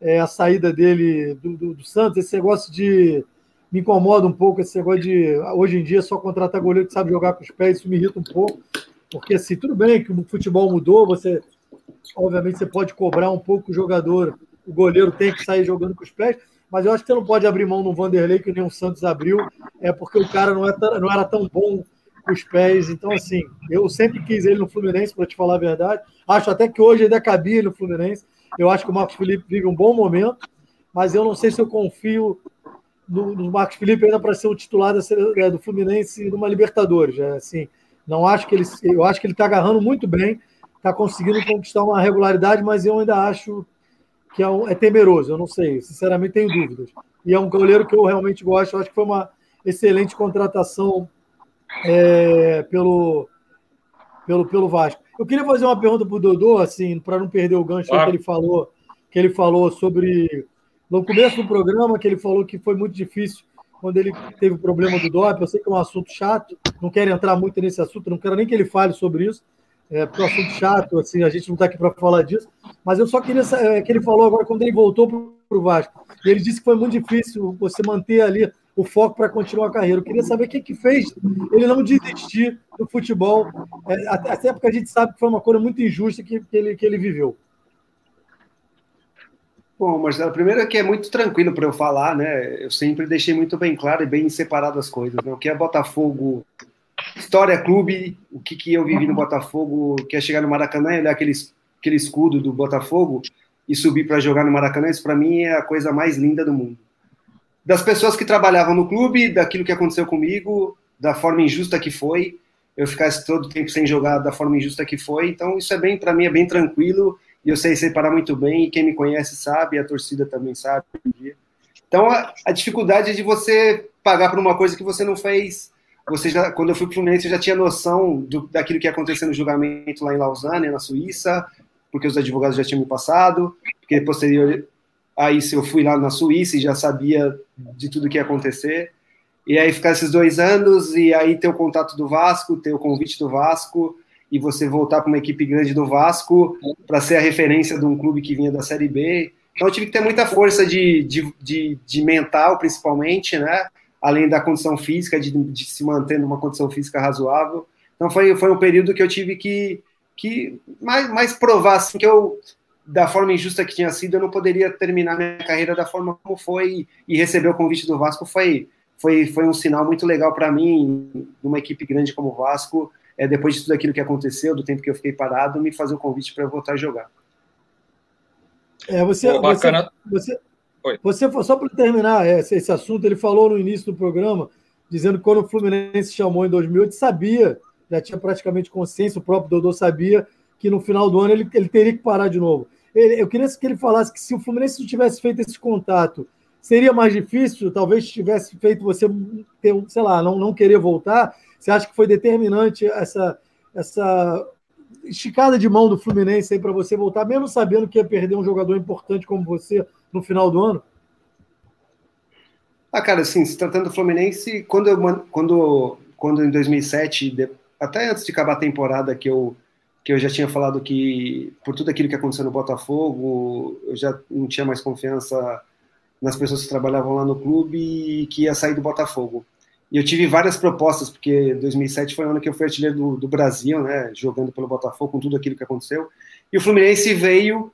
é, a saída dele do, do, do Santos, esse negócio de me incomoda um pouco esse negócio de hoje em dia só contratar goleiro que sabe jogar com os pés, isso me irrita um pouco, porque assim, tudo bem que o futebol mudou, você obviamente você pode cobrar um pouco o jogador, o goleiro tem que sair jogando com os pés, mas eu acho que você não pode abrir mão no Vanderlei que nem o Santos abriu, é porque o cara não, é, não era tão bom com os pés, então assim, eu sempre quis ele no Fluminense, para te falar a verdade, acho até que hoje ainda cabia no Fluminense, eu acho que o Marcos Felipe vive um bom momento, mas eu não sei se eu confio no, no Marcos Felipe ainda para ser o titular da, é, do Fluminense numa Libertadores. É, assim, não acho que ele, eu acho que ele está agarrando muito bem, está conseguindo conquistar uma regularidade, mas eu ainda acho que é, um, é, temeroso. Eu não sei, sinceramente tenho dúvidas. E é um goleiro que eu realmente gosto. Eu acho que foi uma, excelente contratação é, pelo, pelo, pelo Vasco. Eu queria fazer uma pergunta para o Dodô, assim, para não perder o gancho que ele falou, que ele falou sobre no começo do programa, que ele falou que foi muito difícil quando ele teve o problema do doping. Eu sei que é um assunto chato, não quero entrar muito nesse assunto, não quero nem que ele fale sobre isso, é, porque é um assunto chato, assim, a gente não está aqui para falar disso. Mas eu só queria é, que ele falou agora quando ele voltou para o Vasco. Ele disse que foi muito difícil você manter ali o foco para continuar a carreira. Eu queria saber o que, que fez ele não desistir do futebol, é, até porque a gente sabe que foi uma coisa muito injusta que, que, ele, que ele viveu. Bom, Marcelo, primeiro é que é muito tranquilo para eu falar, né? Eu sempre deixei muito bem claro e bem separado as coisas. Né? O que é Botafogo, história clube, o que, que eu vivi no Botafogo, que é chegar no Maracanã e olhar aquele, aquele escudo do Botafogo e subir para jogar no Maracanã, isso para mim é a coisa mais linda do mundo. Das pessoas que trabalhavam no clube, daquilo que aconteceu comigo, da forma injusta que foi, eu ficasse todo o tempo sem jogar da forma injusta que foi, então isso é bem, para mim, é bem tranquilo e eu sei separar muito bem, e quem me conhece sabe, a torcida também sabe. Então, a, a dificuldade é de você pagar por uma coisa que você não fez. Você já, quando eu fui para o Fluminense, eu já tinha noção do, daquilo que ia acontecer no julgamento lá em Lausanne, na Suíça, porque os advogados já tinham me passado, porque posterior a isso eu fui lá na Suíça e já sabia de tudo que ia acontecer. E aí ficar esses dois anos e aí ter o contato do Vasco, ter o convite do Vasco, e você voltar para uma equipe grande do Vasco para ser a referência de um clube que vinha da Série B. Então eu tive que ter muita força de, de, de, de mental, principalmente, né? Além da condição física, de, de, se manter numa condição física razoável. Então foi, foi um período que eu tive que, que mais, mais provar assim, que eu, da forma injusta que tinha sido, eu não poderia terminar minha carreira da forma como foi e receber o convite do Vasco foi, foi, foi um sinal muito legal para mim, numa equipe grande como o Vasco, é, depois de tudo aquilo que aconteceu, do tempo que eu fiquei parado, me fazer o convite para eu voltar a jogar. É, você, Pô, bacana. você, você, você só para terminar esse, esse, assunto, ele falou no início do programa, dizendo que quando o Fluminense chamou em 2008, sabia, já tinha praticamente consciência, o próprio Dodô sabia que no final do ano ele, ele teria que parar de novo. Ele, eu queria que ele falasse que se o Fluminense tivesse feito esse contato, seria mais difícil, talvez tivesse feito você ter, sei lá, não, não querer voltar, você acha que foi determinante essa, essa esticada de mão do Fluminense aí para você voltar, mesmo sabendo que ia perder um jogador importante como você no final do ano? Ah, cara, assim, se tratando do Fluminense, quando, eu, quando, quando em 2007, até antes de acabar a temporada, que eu, que eu já tinha falado que, por tudo aquilo que aconteceu no Botafogo, eu já não tinha mais confiança nas pessoas que trabalhavam lá no clube e que ia sair do Botafogo. E eu tive várias propostas, porque 2007 foi o ano que eu fui artilheiro do, do, Brasil, né, jogando pelo Botafogo, com tudo aquilo que aconteceu. E o Fluminense veio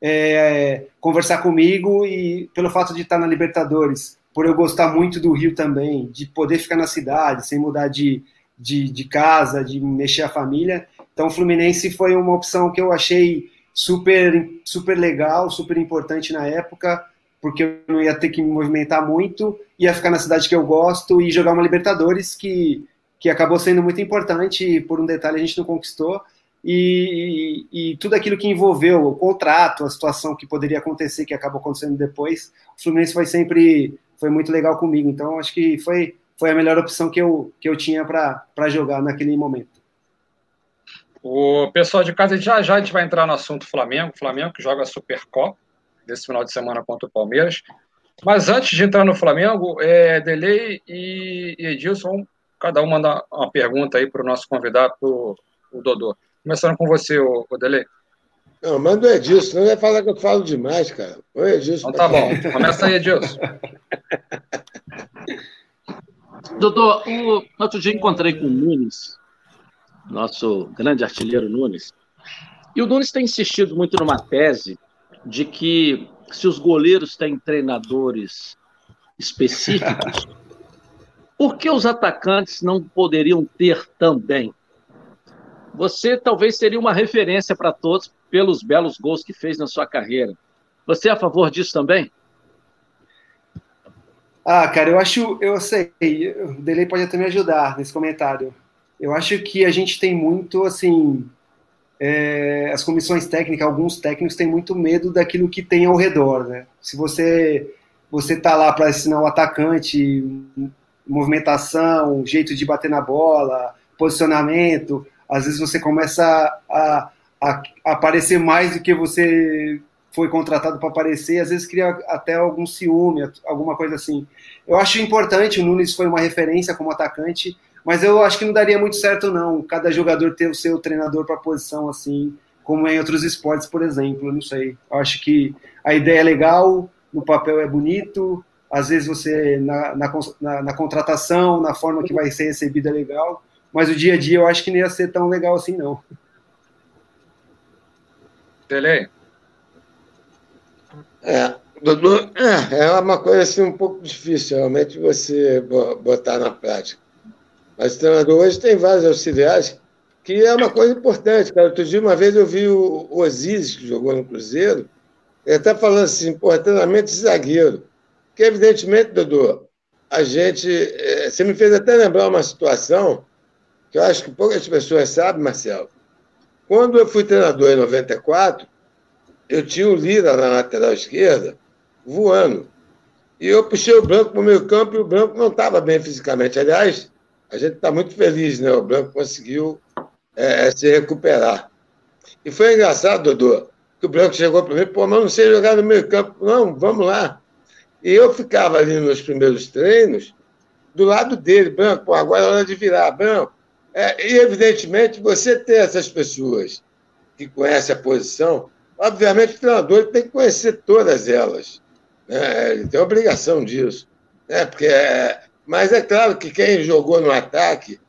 é, conversar comigo e pelo fato de estar na Libertadores, por eu gostar muito do Rio também, de poder ficar na cidade, sem mudar de, de, de casa, de mexer a família. Então o Fluminense foi uma opção que eu achei super, super legal, super importante na época, porque eu não ia ter que me movimentar muito, ia ficar na cidade que eu gosto e jogar uma Libertadores que, que acabou sendo muito importante, por um detalhe a gente não conquistou, e, e, tudo aquilo que envolveu o contrato, a situação que poderia acontecer, que acabou acontecendo depois, o Fluminense foi sempre foi muito legal comigo, então acho que foi, foi a melhor opção que eu, que eu tinha para jogar naquele momento. O pessoal de casa, já já a gente vai entrar no assunto Flamengo, Flamengo que joga a Supercopa, desse final de semana contra o Palmeiras. Mas antes de entrar no Flamengo, é, Delei e, Edilson, cada um manda uma pergunta aí para o nosso convidado, o Dodô. Começando com você, o, o Delei. Não, manda o Edilson, não vai falar que eu falo demais, cara. O Edilson. Então tá bom, começa aí, Edilson. Dodô, o outro dia encontrei com o Nunes, nosso grande artilheiro Nunes, e o Nunes tem insistido muito numa tese de que se os goleiros têm treinadores específicos, por que os atacantes não poderiam ter também? Você talvez seria uma referência para todos pelos belos gols que fez na sua carreira. Você é a favor disso também? Ah, cara, eu acho, eu sei, o Delay pode até me ajudar nesse comentário. Eu acho que a gente tem muito, assim, é, as comissões técnicas, alguns técnicos têm muito medo daquilo que tem ao redor, né? Se você você tá lá para ensinar o atacante movimentação, jeito de bater na bola, posicionamento. Às vezes você começa a, a, a aparecer mais do que você foi contratado para aparecer, às vezes cria até algum ciúme, alguma coisa assim. Eu acho importante, o Nunes foi uma referência como atacante, mas eu acho que não daria muito certo não, cada jogador ter o seu treinador para posição assim, como é em outros esportes, por exemplo, não sei. Eu acho que a ideia é legal, no papel é bonito, às vezes você, na, na, na, na contratação, na forma que vai ser recebida é legal, mas o dia a dia eu acho que não ia ser tão legal assim, não. Tele? É, Dudu, é, é uma coisa assim um pouco difícil realmente você botar na prática. Mas o treinador hoje tem vários auxiliares, que é uma coisa importante. Cara. Outro dia, uma vez, eu vi o Osiris, que jogou no Cruzeiro, ele está falando assim, pô, treinamento de zagueiro. Que, evidentemente, Dudu, a gente. É, você me fez até lembrar uma situação que eu acho que poucas pessoas sabem, Marcelo. Quando eu fui treinador em 94, eu tinha o Lira na lateral esquerda voando. E eu puxei o Branco para o meio campo e o Branco não estava bem fisicamente. Aliás, a gente está muito feliz, né? O Branco conseguiu é, se recuperar. E foi engraçado, Dodô, que o Branco chegou para mim, pô, mas não sei jogar no meio campo. Não, vamos lá. E eu ficava ali nos primeiros treinos, do lado dele, Branco, pô, agora é hora de virar, Branco. É, e, evidentemente, você ter essas pessoas que conhecem a posição, obviamente o treinador tem que conhecer todas elas. Né? Ele tem obrigação disso. Né? Porque é... Mas é claro que quem jogou no ataque,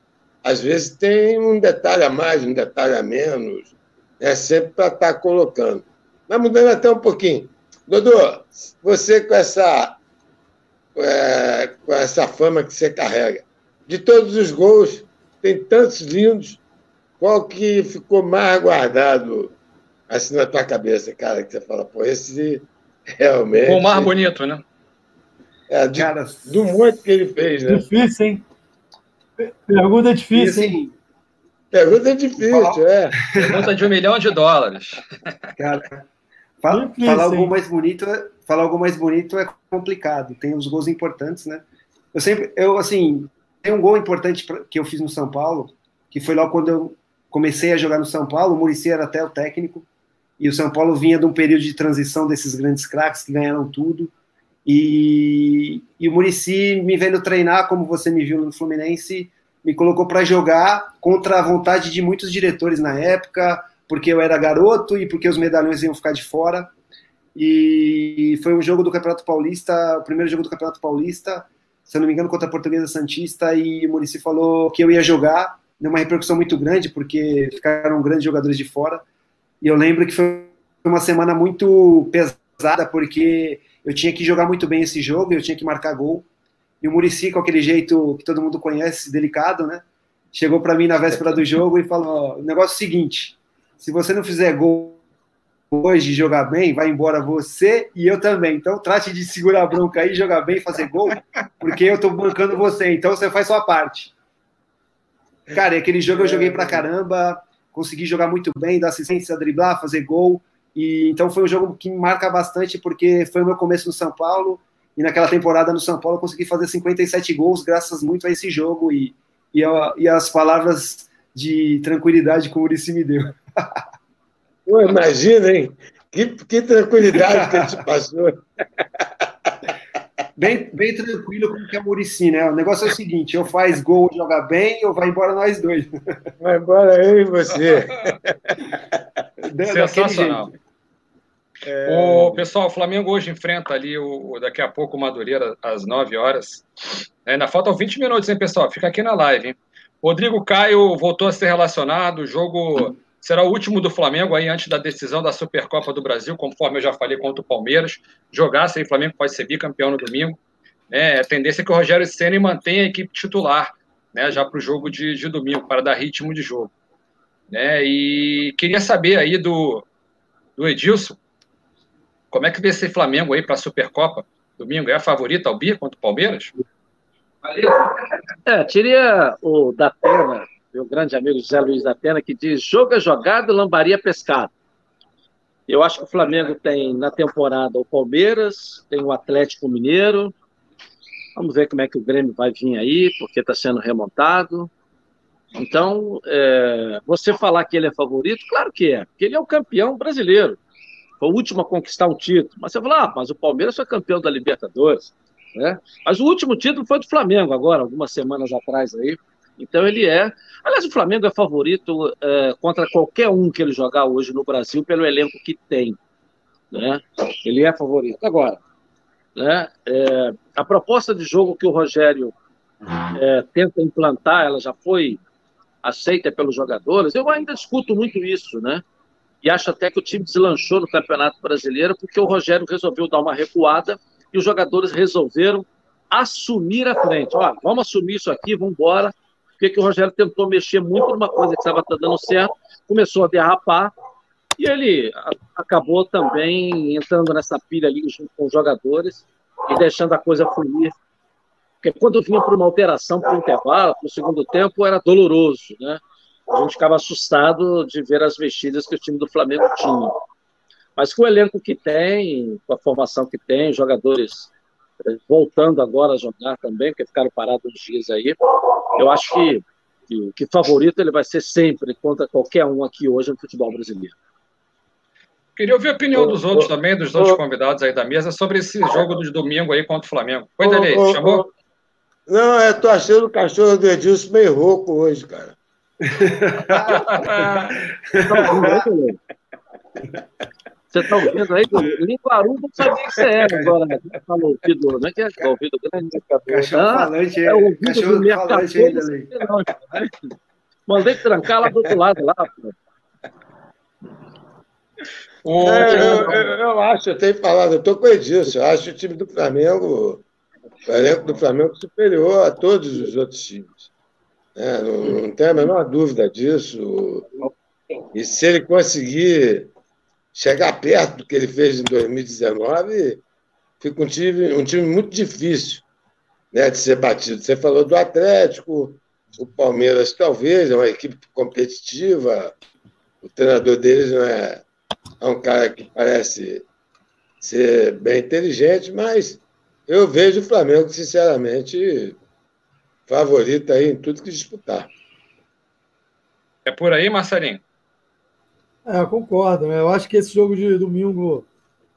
às vezes tem um detalhe a mais, um detalhe a menos, é sempre para estar tá colocando. Mas mudando até um pouquinho. Dodô, você com essa, é, com essa fama que você carrega, de todos os gols, tem tantos lindos, qual que ficou mais guardado assim na tua cabeça, cara, que você fala, pô, esse realmente... O mais bonito, né? É, de, cara, do monte que ele fez, né? Difícil, hein? Pergunta difícil, hein? Pergunta difícil, é. Pergunta de um milhão de dólares. Cara, fala, difícil, falar algo mais bonito, é, falar algo mais bonito é complicado. Tem os gols importantes, né? Eu sempre, eu assim, tem um gol importante que eu fiz no São Paulo, que foi logo quando eu comecei a jogar no São Paulo. O Murici era até o técnico e o São Paulo vinha de um período de transição desses grandes craques que ganharam tudo. E, e o Murici me vendo treinar, como você me viu no Fluminense, me colocou para jogar contra a vontade de muitos diretores na época, porque eu era garoto e porque os medalhões iam ficar de fora. E foi um jogo do Campeonato Paulista, o primeiro jogo do Campeonato Paulista, se eu não me engano, contra a Portuguesa Santista, e o Murici falou que eu ia jogar, deu uma repercussão muito grande, porque ficaram grandes jogadores de fora. E eu lembro que foi uma semana muito pesada, porque eu tinha que jogar muito bem esse jogo, eu tinha que marcar gol. E o Murici, com aquele jeito que todo mundo conhece, delicado, né? Chegou para mim na véspera do jogo e falou: o negócio é o seguinte, se você não fizer gol hoje jogar bem, vai embora você e eu também. Então trate de segurar a bronca aí, jogar bem, fazer gol, porque eu tô bancando você. Então você faz sua parte. Cara, aquele jogo eu joguei pra caramba, consegui jogar muito bem, dar assistência, driblar, fazer gol. E então foi um jogo que me marca bastante porque foi o meu começo no São Paulo e naquela temporada no São Paulo eu consegui fazer 57 gols graças muito a esse jogo e, e, a, e as palavras de tranquilidade que o Murici me deu. Pô, imagina, hein? Que, que tranquilidade que ele te passou. Bem, bem tranquilo como que é o Murici, né? O negócio é o seguinte: ou faz gol, joga bem, ou vai embora nós dois. Vai embora eu e você. Sensacional. É... O pessoal, o Flamengo hoje enfrenta ali o, daqui a pouco o Madureira às 9 horas. Ainda faltam 20 minutos, hein, pessoal? Fica aqui na live, hein? Rodrigo Caio voltou a ser relacionado. O jogo será o último do Flamengo aí antes da decisão da Supercopa do Brasil, conforme eu já falei contra o Palmeiras. Jogasse aí, o Flamengo pode ser bicampeão no domingo. É, a tendência é que o Rogério Senna mantenha a equipe titular, né, já para o jogo de, de domingo, para dar ritmo de jogo. Né, e queria saber aí do, do Edilson, como é que vê esse Flamengo aí para a Supercopa? Domingo é a favorita ao Bia contra o Palmeiras? É, teria o da Pena, meu grande amigo José Luiz da Pena, que diz: joga jogado, lambaria pescado. Eu acho que o Flamengo tem na temporada o Palmeiras, tem o Atlético Mineiro, Vamos ver como é que o Grêmio vai vir aí, porque está sendo remontado. Então, é, você falar que ele é favorito, claro que é, porque ele é o campeão brasileiro. Foi o último a conquistar um título. Mas você fala, ah, mas o Palmeiras foi campeão da Libertadores. Né? Mas o último título foi do Flamengo, agora, algumas semanas atrás aí. Então ele é. Aliás, o Flamengo é favorito é, contra qualquer um que ele jogar hoje no Brasil pelo elenco que tem. Né? Ele é favorito. Agora, né, é, a proposta de jogo que o Rogério é, tenta implantar, ela já foi aceita pelos jogadores. Eu ainda discuto muito isso, né? E acho até que o time deslanchou no Campeonato Brasileiro porque o Rogério resolveu dar uma recuada e os jogadores resolveram assumir a frente. Ó, vamos assumir isso aqui, vamos embora. Porque que o Rogério tentou mexer muito numa coisa que estava dando certo, começou a derrapar, e ele acabou também entrando nessa pilha ali junto com os jogadores e deixando a coisa fluir. Porque quando vinha para uma alteração para o intervalo, para o segundo tempo, era doloroso, né? A gente ficava assustado de ver as vestidas que o time do Flamengo tinha. Mas com o elenco que tem, com a formação que tem, jogadores voltando agora a jogar também, porque ficaram parados uns dias aí, eu acho que, que, que favorito ele vai ser sempre contra qualquer um aqui hoje no futebol brasileiro. Queria ouvir a opinião dos outros também, dos outros convidados aí da mesa, sobre esse jogo de domingo aí contra o Flamengo. Oi, Delei, chamou? Não, eu tô achando o cachorro do Edilson meio rouco hoje, cara. Você está ouvindo aí? Linguarudo não sabia que você era agora. Né? Falou ouvido, não é que é ouvido grande? Cachorro ah, falante, é. ouvido cachorro do falante ainda ali. Mandei trancar lá do outro lado, lá. É, eu, eu, eu, acho, eu tenho falado, eu estou com o Edilson, eu acho o time do Flamengo, o elenco do Flamengo superior a todos os outros times. É, não, não tem a menor dúvida disso. E se ele conseguir chegar perto do que ele fez em 2019, fica um time, um time muito difícil né, de ser batido. Você falou do Atlético, o Palmeiras talvez, é uma equipe competitiva, o treinador deles não é, é um cara que parece ser bem inteligente, mas eu vejo o Flamengo, sinceramente, favorito aí em tudo que disputar. É por aí, Marcelinho? É, concordo. Né? Eu acho que esse jogo de domingo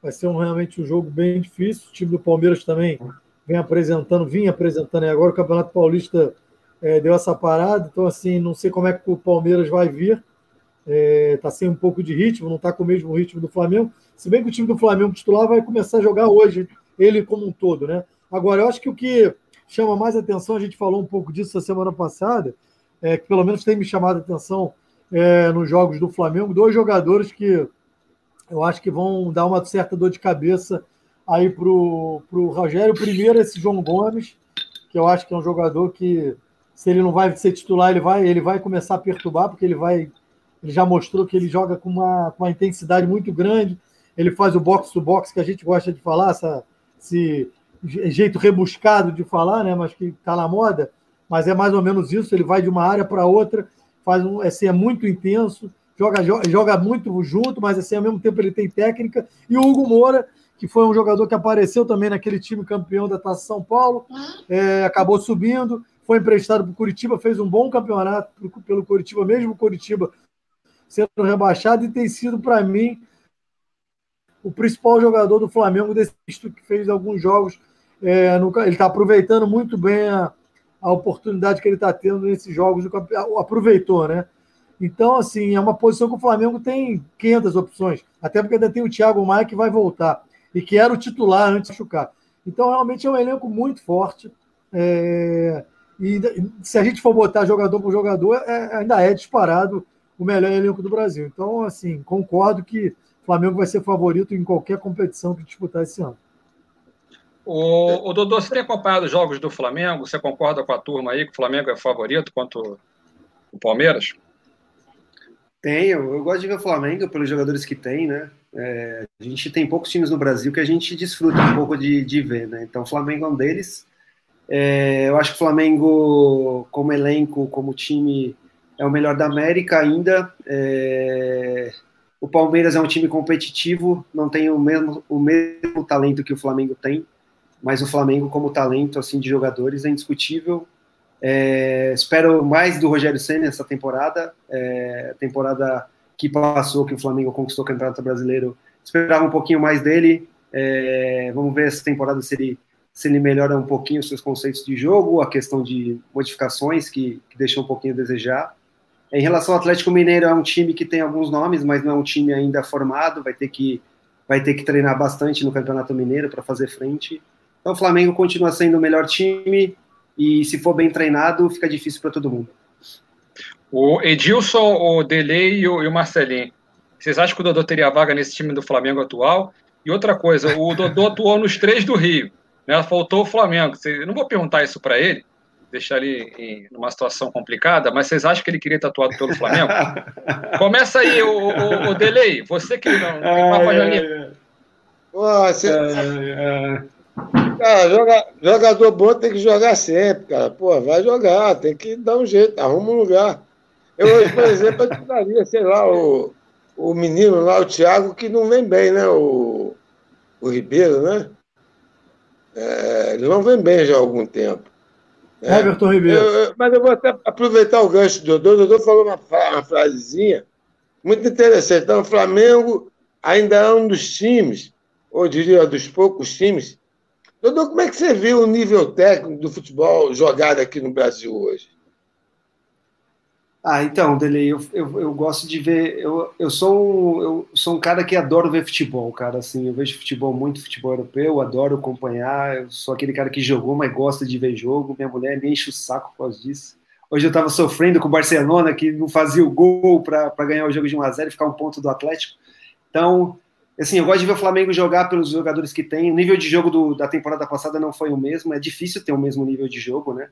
vai ser um, realmente um jogo bem difícil. O time do Palmeiras também vem apresentando, vinha apresentando, e agora o Campeonato Paulista é, deu essa parada. Então, assim, não sei como é que o Palmeiras vai vir. Está é, sem um pouco de ritmo, não está com o mesmo ritmo do Flamengo. Se bem que o time do Flamengo titular vai começar a jogar hoje, ele como um todo, né? Agora, eu acho que o que chama mais atenção, a gente falou um pouco disso na semana passada, é, que pelo menos tem me chamado a atenção é, nos jogos do Flamengo, dois jogadores que eu acho que vão dar uma certa dor de cabeça aí para o Rogério. Primeiro, esse João Gomes, que eu acho que é um jogador que, se ele não vai ser titular, ele vai, ele vai começar a perturbar, porque ele vai. Ele já mostrou que ele joga com uma, com uma intensidade muito grande. Ele faz o box to box que a gente gosta de falar, essa, esse jeito rebuscado de falar, né? Mas que está na moda. Mas é mais ou menos isso. Ele vai de uma área para outra faz um, assim, é muito intenso, joga, joga muito junto, mas assim, ao mesmo tempo ele tem técnica. E o Hugo Moura, que foi um jogador que apareceu também naquele time campeão da Taça São Paulo, é, acabou subindo, foi emprestado para o Curitiba, fez um bom campeonato pelo Curitiba, mesmo o Curitiba sendo rebaixado, e tem sido, para mim, o principal jogador do Flamengo, desse que fez alguns jogos. É, no, ele está aproveitando muito bem a, a oportunidade que ele está tendo nesses jogos, aproveitou, né? Então, assim, é uma posição que o Flamengo tem 500 opções, até porque ainda tem o Thiago Maia que vai voltar, e que era o titular antes de machucar. Então, realmente é um elenco muito forte. É... E se a gente for botar jogador por jogador, é, ainda é disparado o melhor elenco do Brasil. Então, assim, concordo que o Flamengo vai ser favorito em qualquer competição que disputar esse ano. O, o Dodô, você tem acompanhado os jogos do Flamengo? Você concorda com a turma aí que o Flamengo é favorito quanto o Palmeiras? Tenho, eu gosto de ver o Flamengo pelos jogadores que tem, né? É, a gente tem poucos times no Brasil que a gente desfruta um pouco de, de ver, né? Então o Flamengo é um deles. É, eu acho que o Flamengo, como elenco, como time, é o melhor da América ainda. É, o Palmeiras é um time competitivo, não tem o mesmo, o mesmo talento que o Flamengo tem. Mas o Flamengo como talento assim de jogadores é indiscutível. É, espero mais do Rogério Senna essa temporada, é, temporada que passou que o Flamengo conquistou o Campeonato Brasileiro. Esperava um pouquinho mais dele. É, vamos ver essa temporada se ele se ele melhora um pouquinho os seus conceitos de jogo, a questão de modificações que, que deixou um pouquinho a desejar. Em relação ao Atlético Mineiro, é um time que tem alguns nomes, mas não é um time ainda formado, vai ter que, vai ter que treinar bastante no Campeonato Mineiro para fazer frente. Então o Flamengo continua sendo o melhor time e se for bem treinado, fica difícil para todo mundo. O Edilson, o Delei e o, e o Marcelinho. Vocês acham que o Dodô teria vaga nesse time do Flamengo atual? E outra coisa, o Dodô atuou nos três do Rio. Né? Faltou o Flamengo. Eu não vou perguntar isso para ele, deixar ele em uma situação complicada, mas vocês acham que ele queria ter atuado pelo Flamengo? Começa aí, o, o, o Delay, você que não tem papo janela. Você... Cara, joga, jogador bom tem que jogar sempre, cara. Pô, vai jogar, tem que dar um jeito, arruma um lugar. Eu hoje, por exemplo, eu sei lá, o, o menino lá, o Thiago, que não vem bem, né? O, o Ribeiro, né? É, ele não vem bem já há algum tempo. É, Everton Ribeiro. Eu, mas eu vou até aproveitar o gancho do Dodô. O Dodô falou uma, uma frasezinha muito interessante. Então, o Flamengo ainda é um dos times, ou diria dos poucos times. Dodô, como é que você viu o nível técnico do futebol jogado aqui no Brasil hoje? Ah, então, Dele, eu, eu, eu, gosto de ver. Eu, eu, sou um, eu sou um cara que adoro ver futebol, cara. Assim, eu vejo futebol muito, futebol europeu, adoro acompanhar. Eu sou aquele cara que jogou, mas gosta de ver jogo. Minha mulher me enche o saco por causa disso. Hoje eu estava sofrendo com o Barcelona, que não fazia o gol para ganhar o jogo de 1x0 e ficar um ponto do Atlético. Então, assim, eu gosto de ver o Flamengo jogar pelos jogadores que tem. O nível de jogo do, da temporada passada não foi o mesmo. É difícil ter o mesmo nível de jogo, né?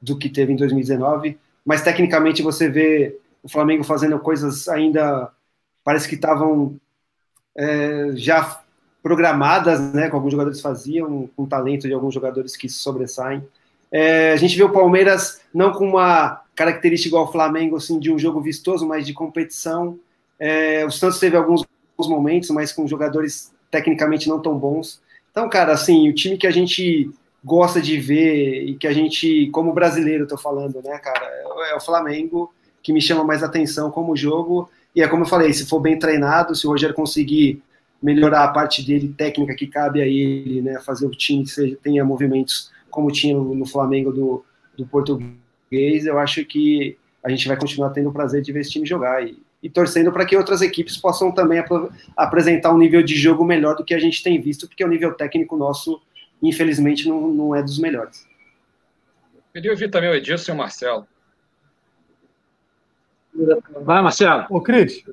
Do que teve em 2019 mas tecnicamente você vê o Flamengo fazendo coisas ainda parece que estavam é, já programadas, né, que alguns jogadores faziam, com o talento de alguns jogadores que sobressaem. É, a gente vê o Palmeiras não com uma característica igual ao Flamengo, assim, de um jogo vistoso, mas de competição. É, o Santos teve alguns momentos, mas com jogadores tecnicamente não tão bons. Então, cara, assim, o time que a gente gosta de ver e que a gente, como brasileiro, tô falando, né, cara, é o Flamengo que me chama mais atenção como jogo. E é como eu falei, se for bem treinado, se o Rogério conseguir melhorar a parte dele técnica que cabe a ele, né, fazer o time que seja, tenha movimentos como tinha no Flamengo do, do português, eu acho que a gente vai continuar tendo o prazer de ver esse time jogar e, e torcendo para que outras equipes possam também ap apresentar um nível de jogo melhor do que a gente tem visto, porque o nível técnico nosso infelizmente não, não é dos melhores. Queria ouvir também o Edilson e o Marcelo. Vai, Marcelo. Ô, Cris.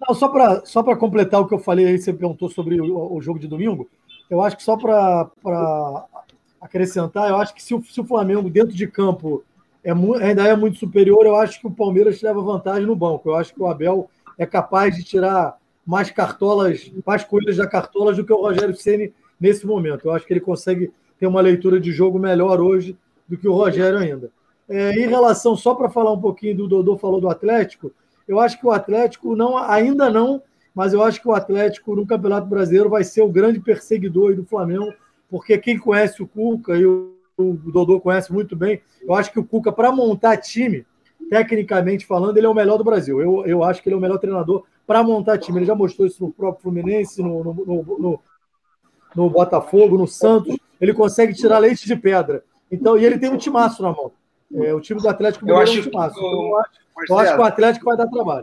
Não, só para só completar o que eu falei aí, você perguntou sobre o, o jogo de domingo. Eu acho que só para acrescentar, eu acho que se o, se o Flamengo dentro de campo é, ainda é muito superior, eu acho que o Palmeiras leva vantagem no banco. Eu acho que o Abel é capaz de tirar mais cartolas, mais coisas da cartola do que o Rogério Ceni nesse momento. Eu acho que ele consegue ter uma leitura de jogo melhor hoje do que o Rogério ainda. É, em relação, só para falar um pouquinho do Dodô falou do Atlético, eu acho que o Atlético não, ainda não, mas eu acho que o Atlético no Campeonato Brasileiro vai ser o grande perseguidor do Flamengo, porque quem conhece o Cuca e o, o Dodô conhece muito bem, eu acho que o Cuca, para montar time, tecnicamente falando, ele é o melhor do Brasil. Eu, eu acho que ele é o melhor treinador para montar time. Ele já mostrou isso no próprio Fluminense, no, no, no, no, Botafogo, no Santos. Ele consegue tirar leite de pedra. Então, e ele tem um timaço na mão. É, o time do Atlético eu acho, é um timaço. Então, eu, acho, eu acho que o Atlético vai dar trabalho.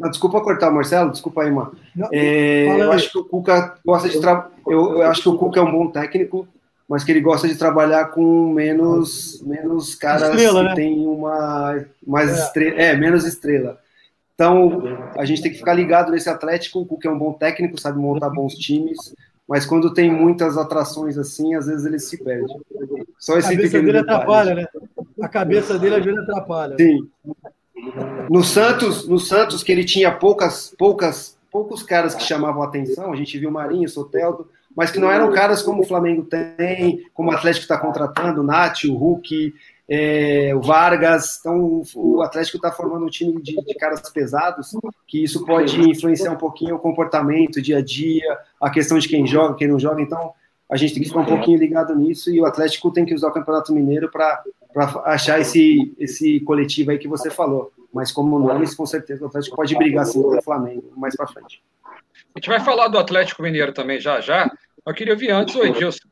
Não, desculpa cortar, Marcelo, desculpa aí, mano. É, eu acho que o Cuca gosta de tra... eu, eu acho que o Cuca é um bom técnico, mas que ele gosta de trabalhar com menos, menos caras estrela, que né? tem uma mais é. Estrela, é, menos estrela. Então, a gente tem que ficar ligado nesse Atlético, o que é um bom técnico, sabe montar bons times, mas quando tem muitas atrações assim, às vezes ele se perde. Só esse a cabeça dele detalhe. atrapalha, né? A cabeça dele às vezes atrapalha. Sim. No Santos, no Santos que ele tinha poucas, poucas, poucos caras que chamavam atenção, a gente viu Marinho, Soteldo, mas que não eram caras como o Flamengo tem, como o Atlético está contratando, o Nath, o Hulk, é, o Vargas. Então, o Atlético está formando um time de, de, caras pesados, que isso pode influenciar um pouquinho o comportamento, o dia a dia, a questão de quem joga, quem não joga. Então, a gente tem que ficar um pouquinho ligado nisso e o Atlético tem que usar o Campeonato Mineiro para achar esse, esse coletivo aí que você falou. Mas como nomes, com certeza o Atlético pode brigar sim com o Flamengo mais para frente. A gente vai falar do Atlético Mineiro também já já. Eu queria ouvir antes o Edilson.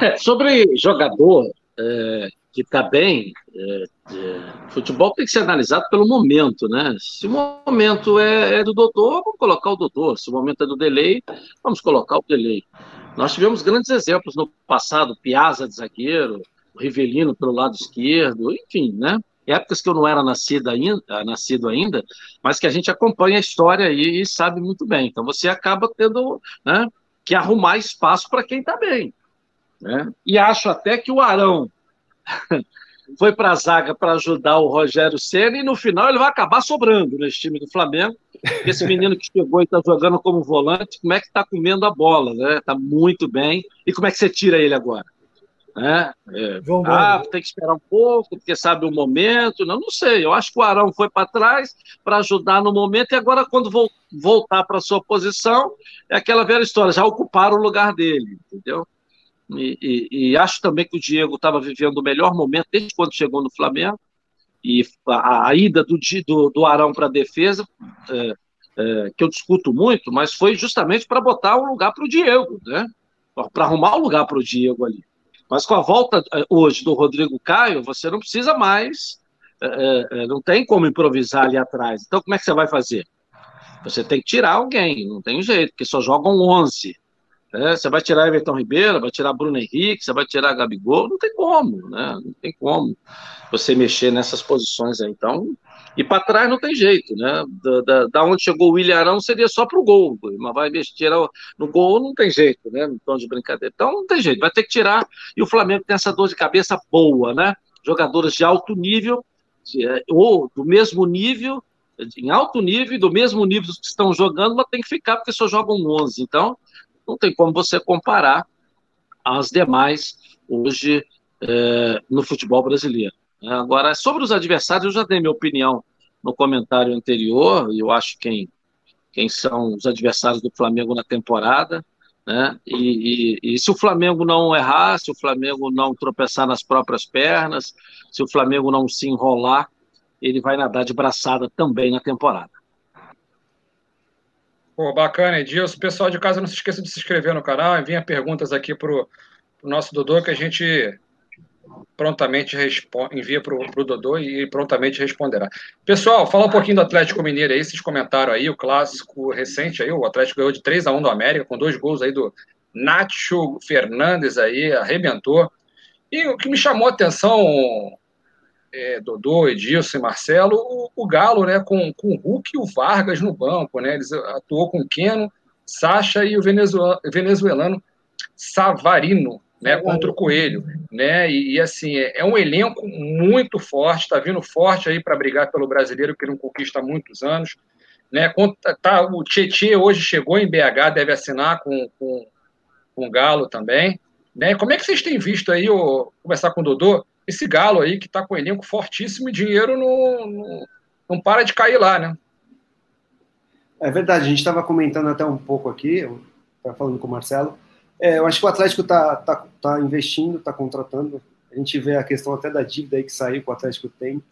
É, sobre jogador é, que está bem, é, é, futebol tem que ser analisado pelo momento, né? Se o momento é, é, do doutor, vamos colocar o doutor. Se o momento é do delay, vamos colocar o delay. Nós tivemos grandes exemplos no passado, Piazza de zagueiro, Rivelino pelo lado esquerdo, enfim, né? Épocas que eu não era nascido ainda, nascido ainda, mas que a gente acompanha a história aí e sabe muito bem. Então você acaba tendo né, que arrumar espaço para quem está bem. Né? E acho até que o Arão foi para a zaga para ajudar o Rogério Senna e no final ele vai acabar sobrando nesse time do Flamengo. Esse menino que chegou e está jogando como volante, como é que está comendo a bola, né? Está muito bem. E como é que você tira ele agora? É, é, ah, tem que esperar um pouco, porque sabe o momento. Não, não sei. Eu acho que o Arão foi para trás para ajudar no momento, e agora, quando voltar para sua posição, é aquela velha história, já ocuparam o lugar dele, entendeu? E, e, e acho também que o Diego estava vivendo o melhor momento desde quando chegou no Flamengo. E a, a ida do, do, do Arão para a defesa, é, é, que eu discuto muito, mas foi justamente para botar um lugar para o Diego, né? Para arrumar um lugar para o Diego ali. Mas com a volta é, hoje do Rodrigo Caio, você não precisa mais, é, é, não tem como improvisar ali atrás. Então, como é que você vai fazer? Você tem que tirar alguém, não tem jeito, porque só jogam 11. É, você vai tirar Everton Ribeiro, vai tirar Bruno Henrique, você vai tirar Gabigol, não tem como, né? Não tem como você mexer nessas posições aí. Então, e para trás não tem jeito, né? Da, da, da, onde chegou o William Arão seria só para o gol, mas vai mexer no gol, não tem jeito, né? No tom de brincadeira. Então não tem jeito, vai ter que tirar. E o Flamengo tem essa dor de cabeça boa, né? Jogadores de alto nível, é, ou do mesmo nível, em alto nível, do mesmo nível que estão jogando, mas tem que ficar porque só jogam 11. Então, não tem como você comparar as demais hoje é, no futebol brasileiro. Agora, sobre os adversários, eu já dei minha opinião no comentário anterior, e eu acho quem, quem são os adversários do Flamengo na temporada. Né? E, e, e, se o Flamengo não errar, se o Flamengo não tropeçar nas próprias pernas, se o Flamengo não se enrolar, ele vai nadar de braçada também na temporada. Pô, bacana, Edilson. Pessoal de casa, não se esqueça de se inscrever no canal. Envia perguntas aqui para o nosso Dodô que a gente prontamente envia para o Dodô e prontamente responderá. Pessoal, fala um pouquinho do Atlético Mineiro aí, vocês comentaram aí, o clássico recente aí, o Atlético ganhou de 3 a 1 do América, com dois gols aí do Nacho Fernandes aí, arrebentou. E o que me chamou a atenção, é, Dodô, Edilson e Marcelo, o, o, Galo, né, com, com o Hulk e o Vargas no banco, né, eles atuou com o Keno, Sacha e o venezuelano Savarino, né, contra o Coelho, né, e, e assim, é, é, um elenco muito forte, está vindo forte aí para brigar pelo brasileiro, que ele não conquista há muitos anos, né, tá, o Tietê hoje chegou em BH, deve assinar com, com, com o Galo também, né, como é que vocês têm visto aí, o, conversar com o Dodô, esse Galo aí que está com um elenco fortíssimo e dinheiro não, não, não para de cair lá, né? É verdade, a gente estava comentando até um pouco aqui, eu estava falando com o Marcelo. É, eu acho que o Atlético está tá, tá investindo, está contratando. A gente vê a questão até da dívida aí que saiu, que o Atlético tem.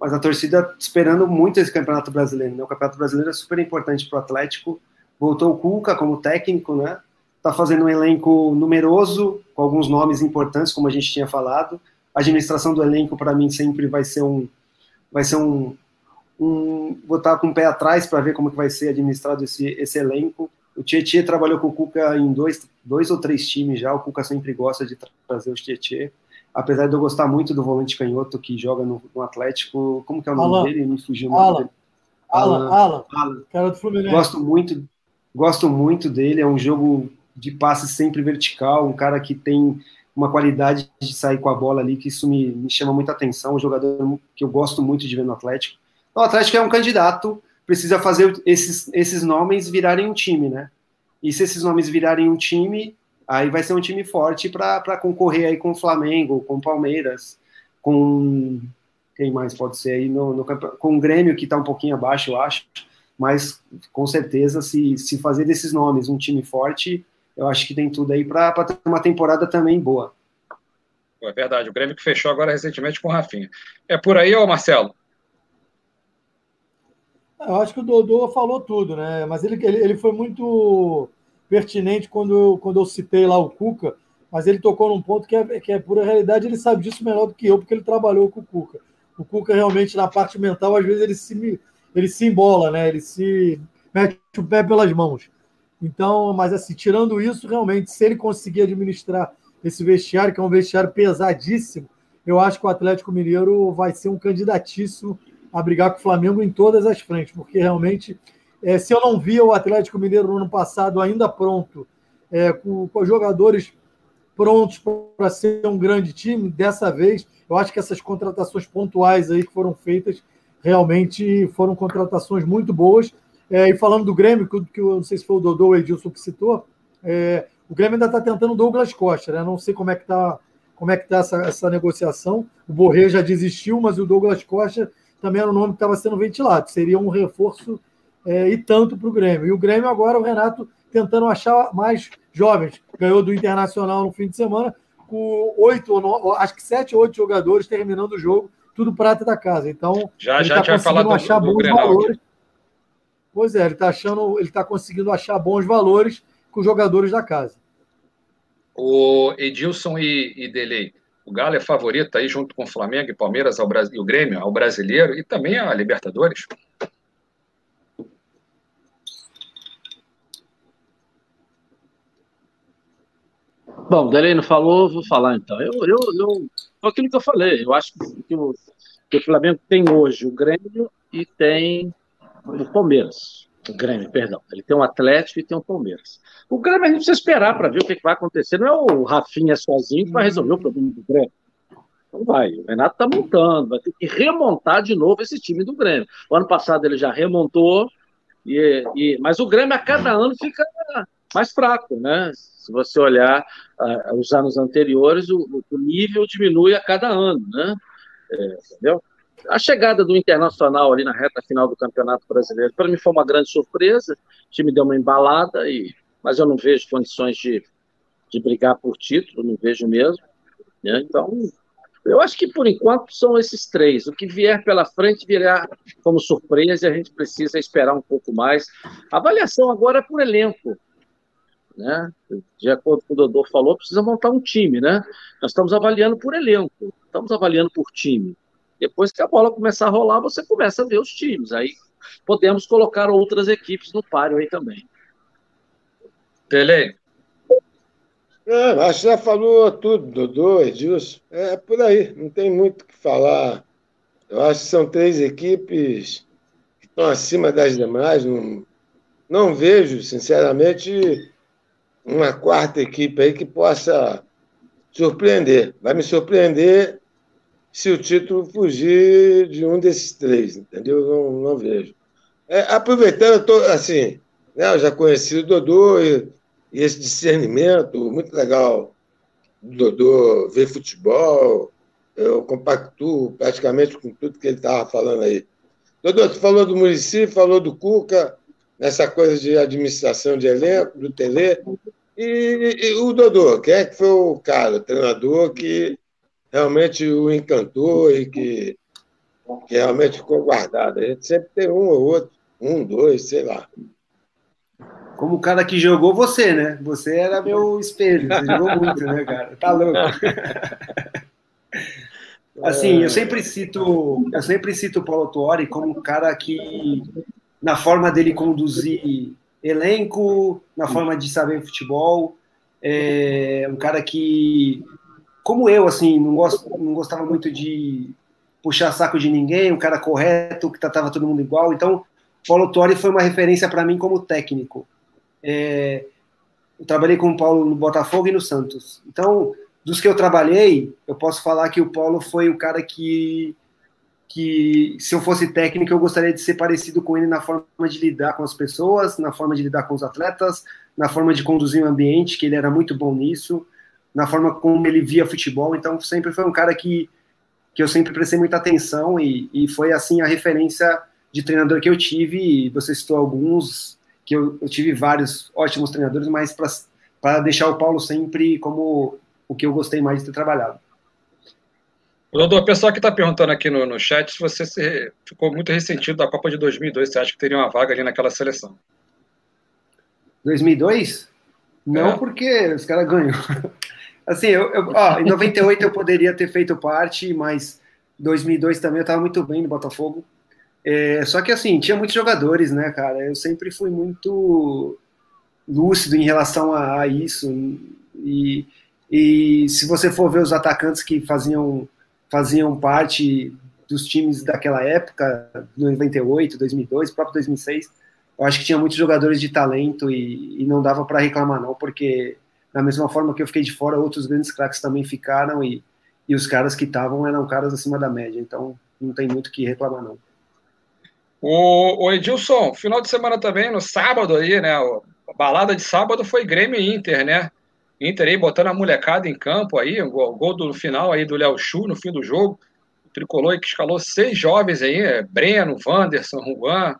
Mas a torcida esperando muito esse Campeonato Brasileiro. Né? O Campeonato Brasileiro é super importante para o Atlético. Voltou o Cuca como técnico, né? Está fazendo um elenco numeroso, com alguns nomes importantes, como a gente tinha falado a administração do elenco para mim sempre vai ser um vai ser um, um vou estar com o pé atrás para ver como que vai ser administrado esse, esse elenco. O Tietchan trabalhou com o Cuca em dois, dois ou três times já, o Cuca sempre gosta de trazer o Tietchan. Apesar de eu gostar muito do volante canhoto que joga no, no Atlético, como que é o nome Alan. dele? Me fugiu o nome dele. Alan, Alan, Alan, cara do Fluminense. Gosto muito, gosto muito dele, é um jogo de passe sempre vertical, um cara que tem uma qualidade de sair com a bola ali, que isso me, me chama muita atenção, um jogador que eu gosto muito de ver no Atlético. O Atlético é um candidato, precisa fazer esses, esses nomes virarem um time, né? E se esses nomes virarem um time, aí vai ser um time forte para concorrer aí com o Flamengo, com o Palmeiras, com quem mais pode ser aí no, no com o Grêmio que está um pouquinho abaixo, eu acho, mas com certeza se, se fazer desses nomes um time forte, eu acho que tem tudo aí para ter uma temporada também boa. É verdade, o Grêmio que fechou agora recentemente com o Rafinha. É por aí, ô Marcelo? Eu acho que o Dodô falou tudo, né? Mas ele, ele, ele foi muito pertinente quando eu, quando eu citei lá o Cuca, mas ele tocou num ponto que é, que é pura realidade, ele sabe disso melhor do que eu, porque ele trabalhou com o Cuca. O Cuca realmente, na parte mental, às vezes ele se, ele se embola, né? Ele se mete o pé pelas mãos. Então, mas assim, tirando isso, realmente, se ele conseguir administrar esse vestiário, que é um vestiário pesadíssimo, eu acho que o Atlético Mineiro vai ser um candidatíssimo a brigar com o Flamengo em todas as frentes, porque realmente, é, se eu não via o Atlético Mineiro no ano passado ainda pronto, é, com, com jogadores prontos para ser um grande time, dessa vez, eu acho que essas contratações pontuais aí que foram feitas realmente foram contratações muito boas. É, e falando do Grêmio, que, que eu não sei se foi o Dodô ou o Edilson que citou, é, o Grêmio ainda está tentando Douglas Costa, né? Não sei como é que está como é que tá essa, essa negociação. O Borré já desistiu, mas o Douglas Costa também era um nome que estava sendo ventilado. Seria um reforço é, e tanto para o Grêmio. E o Grêmio agora, o Renato tentando achar mais jovens. Ganhou do Internacional no fim de semana, com oito, acho que sete ou oito jogadores terminando o jogo, tudo prata da casa. Então, já, ele já tá conseguindo achar do, do bons Grenal. valores. Pois é, ele está achando, ele está conseguindo achar bons valores com os jogadores da casa. O Edilson e, e Delei, o Galo é favorito aí junto com o Flamengo e Palmeiras ao Brasil, e o Grêmio ao brasileiro e também a Libertadores. Bom, o Delei não falou, vou falar então. Eu, eu, eu, aquilo que eu falei. Eu acho que o, que o Flamengo tem hoje o Grêmio e tem o Palmeiras. O Grêmio, perdão. Ele tem um Atlético e tem um Palmeiras. O Grêmio a gente precisa esperar para ver o que, vai acontecer. Não é o Rafinha sozinho que vai resolver o problema do Grêmio. Não vai. O Renato está montando, vai ter que remontar de novo esse time do Grêmio. O ano passado ele já remontou, e, e, mas o Grêmio a cada ano fica mais fraco, né? Se você olhar uh, os anos anteriores, o, o, nível diminui a cada ano, né? É, entendeu? A chegada do Internacional ali na reta final do Campeonato Brasileiro, para mim foi uma grande surpresa. O time deu uma embalada, e, mas eu não vejo condições de, de brigar por título, não vejo mesmo. Né? Então, eu acho que por enquanto são esses três. O que vier pela frente virá como surpresa e a gente precisa esperar um pouco mais. A avaliação agora é por elenco. Né? De acordo com o Dodô falou, precisa montar um time. Né? Nós estamos avaliando por elenco, estamos avaliando por time. Depois que a bola começar a rolar, você começa a ver os times. Aí podemos colocar outras equipes no páreo aí também. Tele. É, acho que já falou tudo, Dodô, Edilson. É por aí, não tem muito o que falar. Eu acho que são três equipes que estão acima das demais. Não, não vejo, sinceramente, uma quarta equipe aí que possa surpreender. Vai me surpreender se o título fugir de um desses três, entendeu? Não, não vejo. É, aproveitando, eu tô, assim, né, eu já conheci o Dodô e, e esse discernimento, muito legal. O Dodô ver futebol, eu compactuo praticamente com tudo que ele estava falando aí. Dodô, tu falou do Murici, falou do Cuca, nessa coisa de administração de elenco, do Tele. E, e, o Dodô, quem é que foi o cara, o treinador que realmente o encantou e que, que realmente ficou guardado. A gente sempre tem um ou outro, um, dois, sei lá. Como o cara que jogou você, né? Você era meu espelho, você jogou muito, né, cara? Tá louco. Assim, eu sempre cito, eu sempre cito o Paulo Tuori como um cara que, na forma dele conduzir elenco, na forma de saber futebol, é um cara que como eu, assim, não, gosto, não gostava muito de puxar saco de ninguém, um cara correto, que tratava todo mundo igual. Então, Paulo Torre foi uma referência para mim como técnico. É, eu trabalhei com o Paulo no Botafogo e no Santos. Então, dos que eu trabalhei, eu posso falar que o Paulo foi o cara que que se eu fosse técnico eu gostaria de ser parecido com ele na forma de lidar com as pessoas, na forma de lidar com os atletas, na forma de conduzir o ambiente, que ele era muito bom nisso, na forma como ele via futebol. Então sempre foi um cara que que eu sempre prestei muita atenção e, e foi assim a referência de treinador que eu tive. E você citou alguns que eu, eu tive vários ótimos treinadores, mas para deixar o Paulo sempre como o que eu gostei mais de ter trabalhado. Dodô, o pessoal que está perguntando aqui no, no chat se você se, ficou muito ressentido da Copa de 2002, você acha que teria uma vaga ali naquela seleção? 2002? Não, é. porque os caras ganham. Assim, eu, eu, ó, em 98 eu poderia ter feito parte, mas 2002 também eu estava muito bem no Botafogo. É, só que assim, tinha muitos jogadores, né, cara? Eu sempre fui muito lúcido em relação a, a isso. E, e se você for ver os atacantes que faziam, faziam parte dos times daquela época, 98, 2002, próprio 2006, eu acho que tinha muitos jogadores de talento e, e não dava para reclamar não, porque da mesma forma que eu fiquei de fora, outros grandes craques também ficaram e, e os caras que estavam eram caras acima da média. Então não tem muito que reclamar, não. O, o Edilson, final de semana também, no sábado aí, né? A balada de sábado foi Grêmio e Inter, né? Inter aí botando a molecada em campo aí, o gol, gol do final aí do Léo Chu no fim do jogo. O tricolor que escalou seis jovens aí, é Breno, Wanderson, Juan,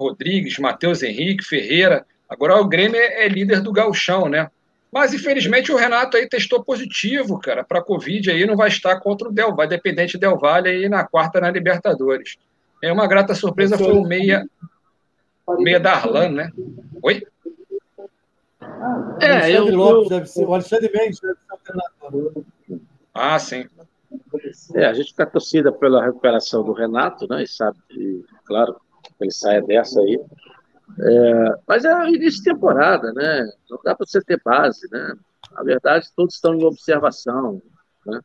Rodrigues, Matheus Henrique, Ferreira. Agora o Grêmio é, é líder do galchão, né? Mas, infelizmente, o Renato aí testou positivo, cara, para a Covid aí, não vai estar contra o Del Valle, dependente Del Valle aí na quarta na Libertadores. É uma grata surpresa, foi o meia, o meia Darlan, né? Oi? É, eu, Lopes deve ser, o Alexandre Mendes deve ser o treinador. Ah, sim. É, a gente fica torcida pela recuperação do Renato, né? E sabe, que, claro, ele saia dessa aí. É, mas é início de temporada, né? Não dá para você ter base, né? Na verdade, todos estão em observação. Né?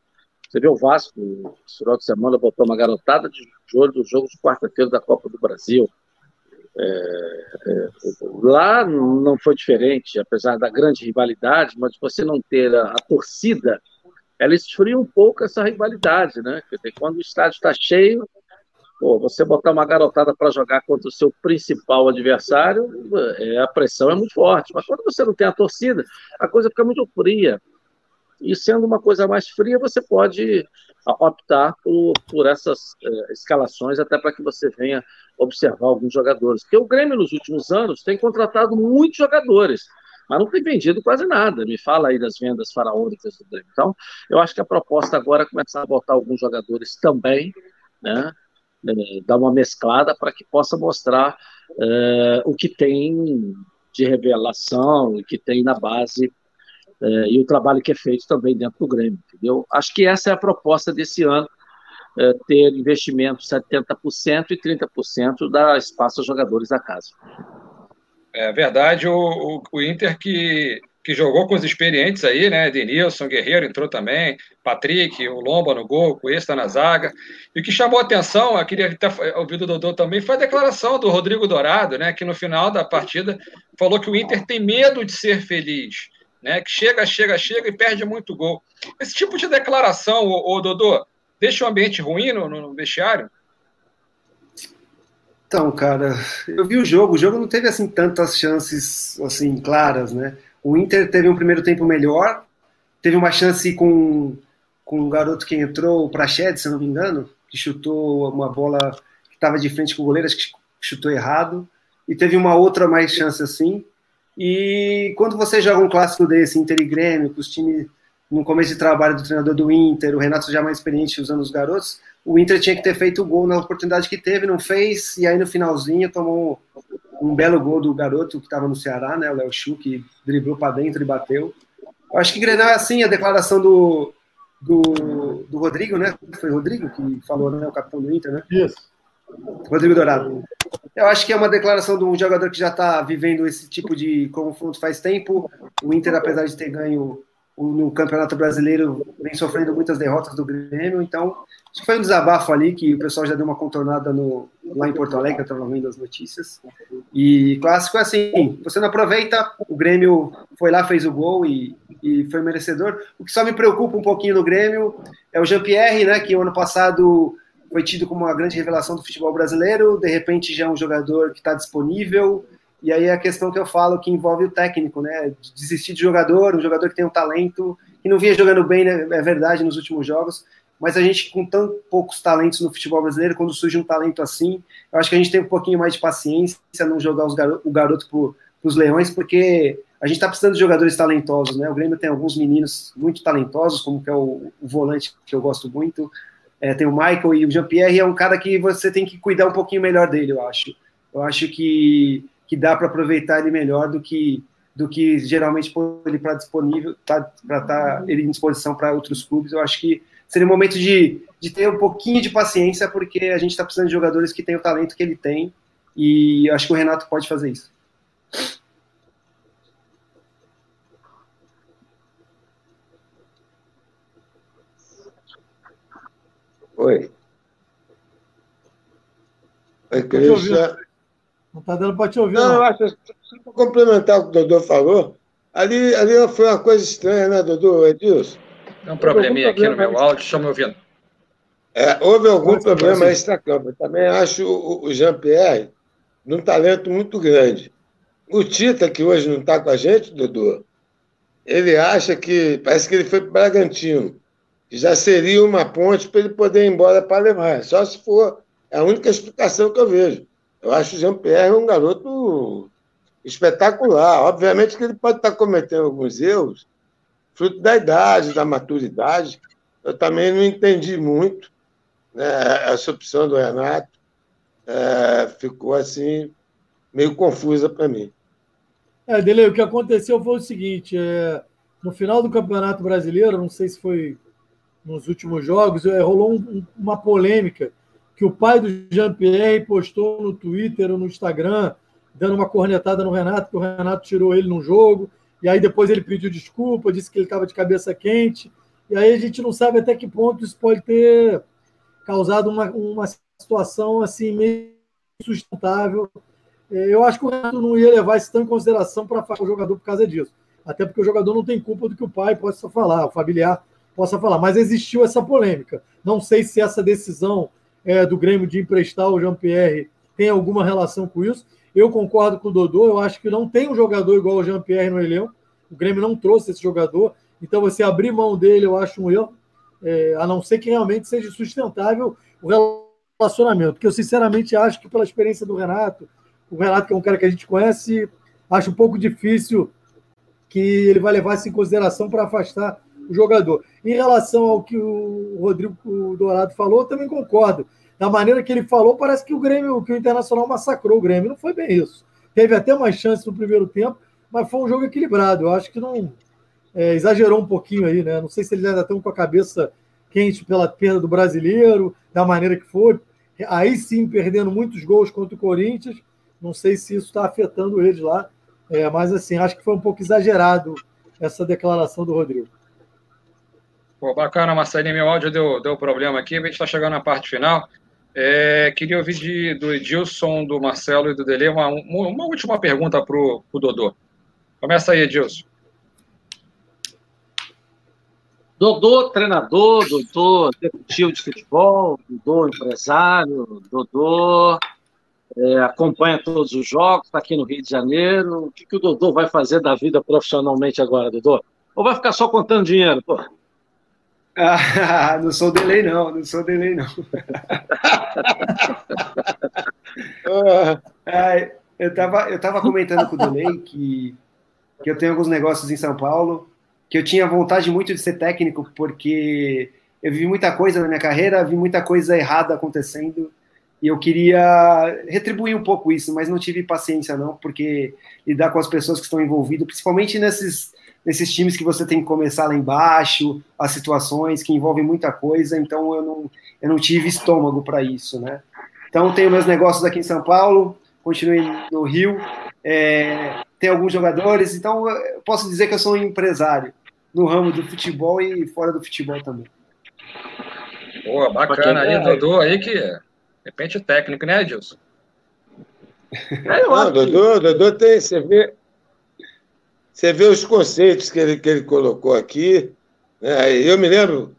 Você vê o Vasco, no final de semana, botou uma garotada de olho do jogo de quarta-feira da Copa do Brasil. É, é, lá não foi diferente, apesar da grande rivalidade, mas você não ter a, a torcida, ela esfria um pouco essa rivalidade, né? Dizer, quando o estádio está cheio, Pô, você botar uma garotada para jogar contra o seu principal adversário, é, a pressão é muito forte. Mas quando você não tem a torcida, a coisa fica muito fria. E sendo uma coisa mais fria, você pode optar por, por essas é, escalações, até para que você venha observar alguns jogadores. Porque o Grêmio, nos últimos anos, tem contratado muitos jogadores, mas não tem vendido quase nada. Me fala aí das vendas faraônicas do Grêmio. Então, eu acho que a proposta agora é começar a botar alguns jogadores também, né? É, dar uma mesclada para que possa mostrar é, o que tem de revelação, o que tem na base é, e o trabalho que é feito também dentro do Grêmio, entendeu? Acho que essa é a proposta desse ano, ter investimento 70% e 30% da espaço aos jogadores da casa. É verdade, o, o, o Inter que que jogou com os experientes aí, né? Denilson, Guerreiro entrou também, Patrick, o Lomba no gol, Cuesta na zaga. E o que chamou atenção, eu queria ter ouvido o Dodô também, foi a declaração do Rodrigo Dourado, né? Que no final da partida falou que o Inter tem medo de ser feliz, né? Que chega, chega, chega e perde muito gol. Esse tipo de declaração, o, Dodô, deixa o ambiente ruim no, no vestiário? Então, cara, eu vi o jogo, o jogo não teve assim tantas chances assim claras, né? O Inter teve um primeiro tempo melhor, teve uma chance com, com um garoto que entrou, o Prached, se não me engano, que chutou uma bola que estava de frente com o goleiro, acho que chutou errado, e teve uma outra mais chance assim. E quando você joga um clássico desse, Inter e Grêmio, com os times no começo de trabalho do treinador do Inter, o Renato já mais experiente usando os garotos, o Inter tinha que ter feito o gol na oportunidade que teve, não fez, e aí no finalzinho tomou um belo gol do garoto que estava no Ceará, né, o Léo Chu, que driblou para dentro e bateu. Eu acho que Grenal é assim, a declaração do, do, do Rodrigo, né? Foi o Rodrigo que falou, né? O capitão do Inter, né? Isso. Rodrigo Dourado. Eu acho que é uma declaração de um jogador que já está vivendo esse tipo de confronto faz tempo. O Inter, apesar de ter ganho no Campeonato Brasileiro, vem sofrendo muitas derrotas do Grêmio, então Acho que foi um desabafo ali que o pessoal já deu uma contornada no, lá em Porto Alegre, eu estava vendo as notícias. E clássico é assim: você não aproveita, o Grêmio foi lá, fez o gol e, e foi merecedor. O que só me preocupa um pouquinho no Grêmio é o Jean-Pierre, né, que ano passado foi tido como uma grande revelação do futebol brasileiro, de repente já é um jogador que está disponível, e aí a questão que eu falo que envolve o técnico, né? Desistir de jogador, um jogador que tem um talento, que não vinha jogando bem, né? é verdade, nos últimos jogos, mas a gente, com tão poucos talentos no futebol brasileiro, quando surge um talento assim, eu acho que a gente tem um pouquinho mais de paciência, não jogar o garoto para os leões, porque a gente está precisando de jogadores talentosos, né? O Grêmio tem alguns meninos muito talentosos, como que é o, o volante que eu gosto muito, é, tem o Michael e o Jean-Pierre é um cara que você tem que cuidar um pouquinho melhor dele, eu acho. Eu acho que, que dá para aproveitar ele melhor do que do que geralmente pôr ele para disponível, tá, para estar tá ele em disposição para outros clubes. Eu acho que seria um momento de, de ter um pouquinho de paciência, porque a gente está precisando de jogadores que têm o talento que ele tem, e acho que o Renato pode fazer isso. Oi. Oi, Cristian. Não está dando para te ouvir. Não, não. eu acho, só para complementar o que o Dodô falou, ali, ali foi uma coisa estranha, né, Dodô, Edilson? Tem um probleminha aqui no meu áudio, estão me ouvindo. É, houve algum Pode problema extra-campo. Também acho o, Jean-Pierre um talento muito grande. O Tita, que hoje não está com a gente, Dodô, ele acha que. Parece que ele foi para o Bragantino já seria uma ponte para ele poder ir embora para a Alemanha. Só se for. É a única explicação que eu vejo. Eu acho o Jean-Pierre um garoto espetacular. Obviamente que ele pode estar cometendo alguns erros, fruto da idade, da maturidade. Eu também não entendi muito né, essa opção do Renato. É, ficou assim, meio confusa para mim. É, Dele, o que aconteceu foi o seguinte: é, no final do Campeonato Brasileiro, não sei se foi nos últimos jogos, eh, rolou um, uma polêmica que o pai do Jean-Pierre postou no Twitter ou no Instagram, dando uma cornetada no Renato, que o Renato tirou ele num jogo, e aí depois ele pediu desculpa, disse que ele estava de cabeça quente, e aí a gente não sabe até que ponto isso pode ter causado uma, uma situação assim meio sustentável. Eh, eu acho que o Renato não ia levar isso tão em consideração para o jogador por causa disso. Até porque o jogador não tem culpa do que o pai possa falar, o familiar possa falar. Mas existiu essa polêmica. Não sei se essa decisão é, do Grêmio de emprestar o Jean-Pierre tem alguma relação com isso. Eu concordo com o Dodô, eu acho que não tem um jogador igual o Jean-Pierre no elenco. O Grêmio não trouxe esse jogador. Então, você abrir mão dele, eu acho um erro, é, a não ser que realmente seja sustentável o relacionamento. Porque eu, sinceramente, acho que, pela experiência do Renato, o Renato, que é um cara que a gente conhece, acho um pouco difícil que ele vai levar isso em consideração para afastar o jogador. Em relação ao que o Rodrigo Dourado falou, eu também concordo. Da maneira que ele falou, parece que o Grêmio, que o Internacional massacrou o Grêmio. Não foi bem isso. Teve até mais chances no primeiro tempo, mas foi um jogo equilibrado. Eu acho que não é, exagerou um pouquinho aí, né? Não sei se eles ainda estão com a cabeça quente pela perda do brasileiro, da maneira que foi. Aí sim, perdendo muitos gols contra o Corinthians. Não sei se isso está afetando eles lá. É, mas assim, acho que foi um pouco exagerado essa declaração do Rodrigo. Pô, bacana, Marcelinho. Meu áudio deu, deu problema aqui, a gente está chegando na parte final. É, queria ouvir de, do Edilson, do Marcelo e do Dele uma, uma última pergunta para o Dodô. Começa aí, Edilson. Dodô, treinador, Dodô, executivo de futebol, Dodô, empresário, Dodô, é, acompanha todos os jogos, está aqui no Rio de Janeiro. O que, que o Dodô vai fazer da vida profissionalmente agora, Dodô? Ou vai ficar só contando dinheiro? Pô? Ah, não sou delay, não, não sou delay, não. ah, eu estava eu tava comentando com o delay que, que eu tenho alguns negócios em São Paulo, que eu tinha vontade muito de ser técnico, porque eu vi muita coisa na minha carreira, vi muita coisa errada acontecendo, e eu queria retribuir um pouco isso, mas não tive paciência, não, porque lidar com as pessoas que estão envolvidas, principalmente nesses nesses times que você tem que começar lá embaixo, as situações que envolvem muita coisa, então eu não, eu não tive estômago para isso, né? Então tenho meus negócios aqui em São Paulo, continuei no Rio, é, tem alguns jogadores, então eu posso dizer que eu sou um empresário no ramo do futebol e fora do futebol também. Boa, bacana aí, Dodô, aí que de repente técnico, né, Edilson? É, não, Dodô, Dodô tem, você vê, você vê os conceitos que ele, que ele colocou aqui. Né? Eu me lembro,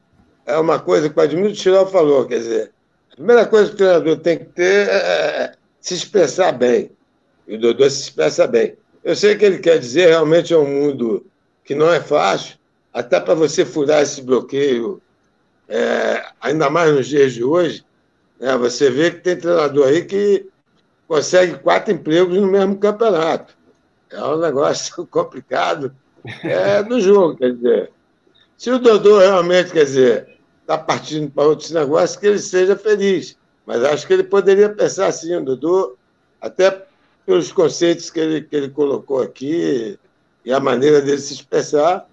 é uma coisa que o Admilton Tirol falou, quer dizer, A primeira coisa que o treinador tem que ter é, é se expressar bem. E o Dodô se expressa bem. Eu sei que ele quer dizer, realmente é um mundo que não é fácil, até para você furar esse bloqueio, é, ainda mais nos dias de hoje, né, você vê que tem treinador aí que consegue quatro empregos no mesmo campeonato. É um negócio complicado é, do jogo, quer dizer. Se o Dodô realmente, quer dizer, está partindo para outros negócios, que ele seja feliz. Mas acho que ele poderia pensar assim, o Dodô, até pelos conceitos que ele, que ele colocou aqui e a maneira dele se expressar,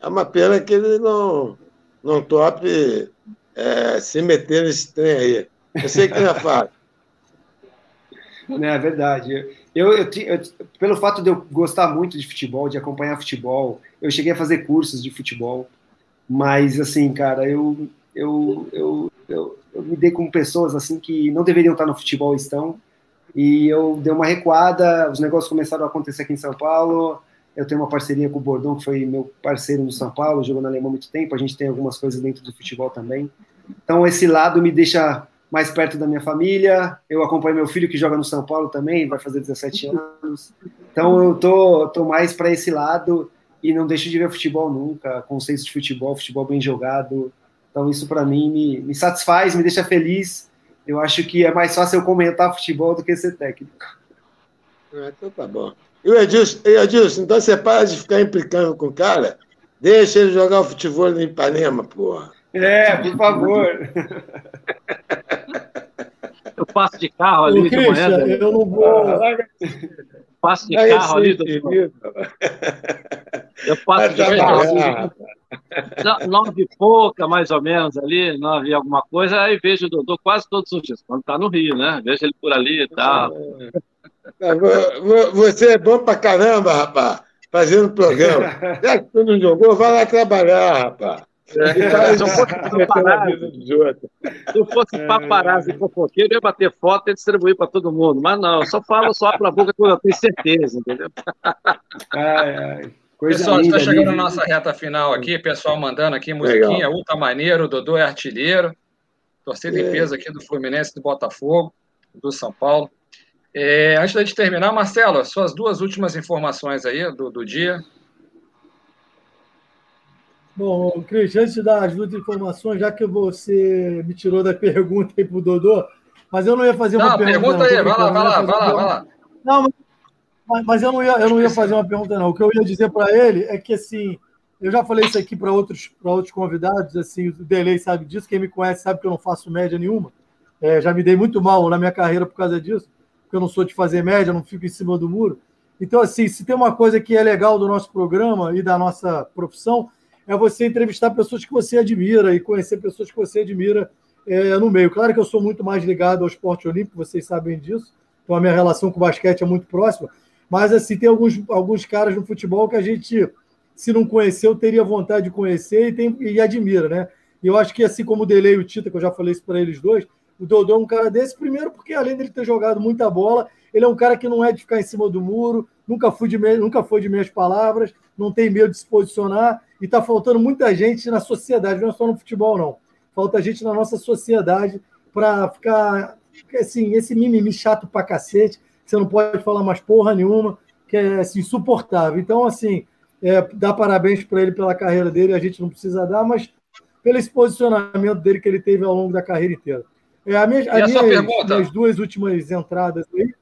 é uma pena que ele não, não tope é, se meter nesse trem aí. Eu sei que não é fácil. É verdade. Eu, eu, eu, pelo fato de eu gostar muito de futebol, de acompanhar futebol, eu cheguei a fazer cursos de futebol, mas assim, cara, eu, eu, eu, eu, eu me dei com pessoas assim que não deveriam estar no futebol estão, e eu dei uma recuada, os negócios começaram a acontecer aqui em São Paulo. Eu tenho uma parceria com o Bordão, que foi meu parceiro no São Paulo, jogou na Alemanha há muito tempo. A gente tem algumas coisas dentro do futebol também. Então, esse lado me deixa mais perto da minha família. Eu acompanho meu filho que joga no São Paulo também, vai fazer 17 anos. Então, eu tô, tô mais para esse lado e não deixo de ver futebol nunca. Conceitos de futebol, futebol bem jogado. Então, isso para mim me, me satisfaz, me deixa feliz eu acho que é mais fácil eu comentar futebol do que ser técnico. É, então tá bom. E o Edilson, Edilson, então você para de ficar implicando com o cara, deixa ele jogar o futebol no Ipanema, porra. É, por favor. Eu passo de carro ali Ô, de manhã. Eu não vou. Passo de carro ali. Do... Eu passo de carro nove e pouca, mais ou menos, ali, nove e alguma coisa, aí vejo o Dodô quase todos os dias, quando tá no Rio, né? Vejo ele por ali e tal. É, você é bom pra caramba, rapaz, fazendo programa. Já que tu não jogou, vai lá trabalhar, rapaz. É, se eu fosse paparazzi, se eu fosse paparazzi e fofoqueiro, eu ia bater foto e distribuir para todo mundo. Mas não, eu só falo só para a boca quando eu tenho certeza, entendeu? Ai, ai. Coisa pessoal, está chegando na nossa reta final aqui, pessoal mandando aqui musiquinha, Legal. Ultra Maneiro, Dodô é artilheiro, torcida é. em peso aqui do Fluminense, do Botafogo, do São Paulo. É, antes da gente terminar, Marcelo, suas duas últimas informações aí do, do dia. Bom, Cris, antes de dar as duas informações, já que você me tirou da pergunta aí para o Dodô, mas eu não ia fazer uma não, pergunta. Pergunta aí, vai lá, vai lá, vai lá, vai lá. Não, mas mas eu não ia, eu não ia fazer uma pergunta, não. O que eu ia dizer para ele é que, assim, eu já falei isso aqui para outros, outros convidados, assim, o Delay sabe disso, quem me conhece sabe que eu não faço média nenhuma. É, já me dei muito mal na minha carreira por causa disso, porque eu não sou de fazer média, não fico em cima do muro. Então, assim, se tem uma coisa que é legal do nosso programa e da nossa profissão, é você entrevistar pessoas que você admira e conhecer pessoas que você admira é, no meio. Claro que eu sou muito mais ligado ao esporte olímpico, vocês sabem disso, então a minha relação com o basquete é muito próxima, mas, assim, tem alguns, alguns caras no futebol que a gente, se não conheceu, teria vontade de conhecer e, tem, e admira, né? E eu acho que, assim como o Delei e o Tita, que eu já falei isso para eles dois, o Dodô é um cara desse, primeiro, porque além dele ter jogado muita bola, ele é um cara que não é de ficar em cima do muro, nunca foi de, me... nunca foi de meias palavras, não tem medo de se posicionar, e está faltando muita gente na sociedade, não é só no futebol, não. Falta gente na nossa sociedade para ficar, assim, esse mimimi chato pra cacete, você não pode falar mais porra nenhuma, que é assim, insuportável. Então, assim, é, dá parabéns para ele pela carreira dele, a gente não precisa dar, mas pelo esse posicionamento dele que ele teve ao longo da carreira inteira. É, a minha, a minha, as duas últimas entradas aí.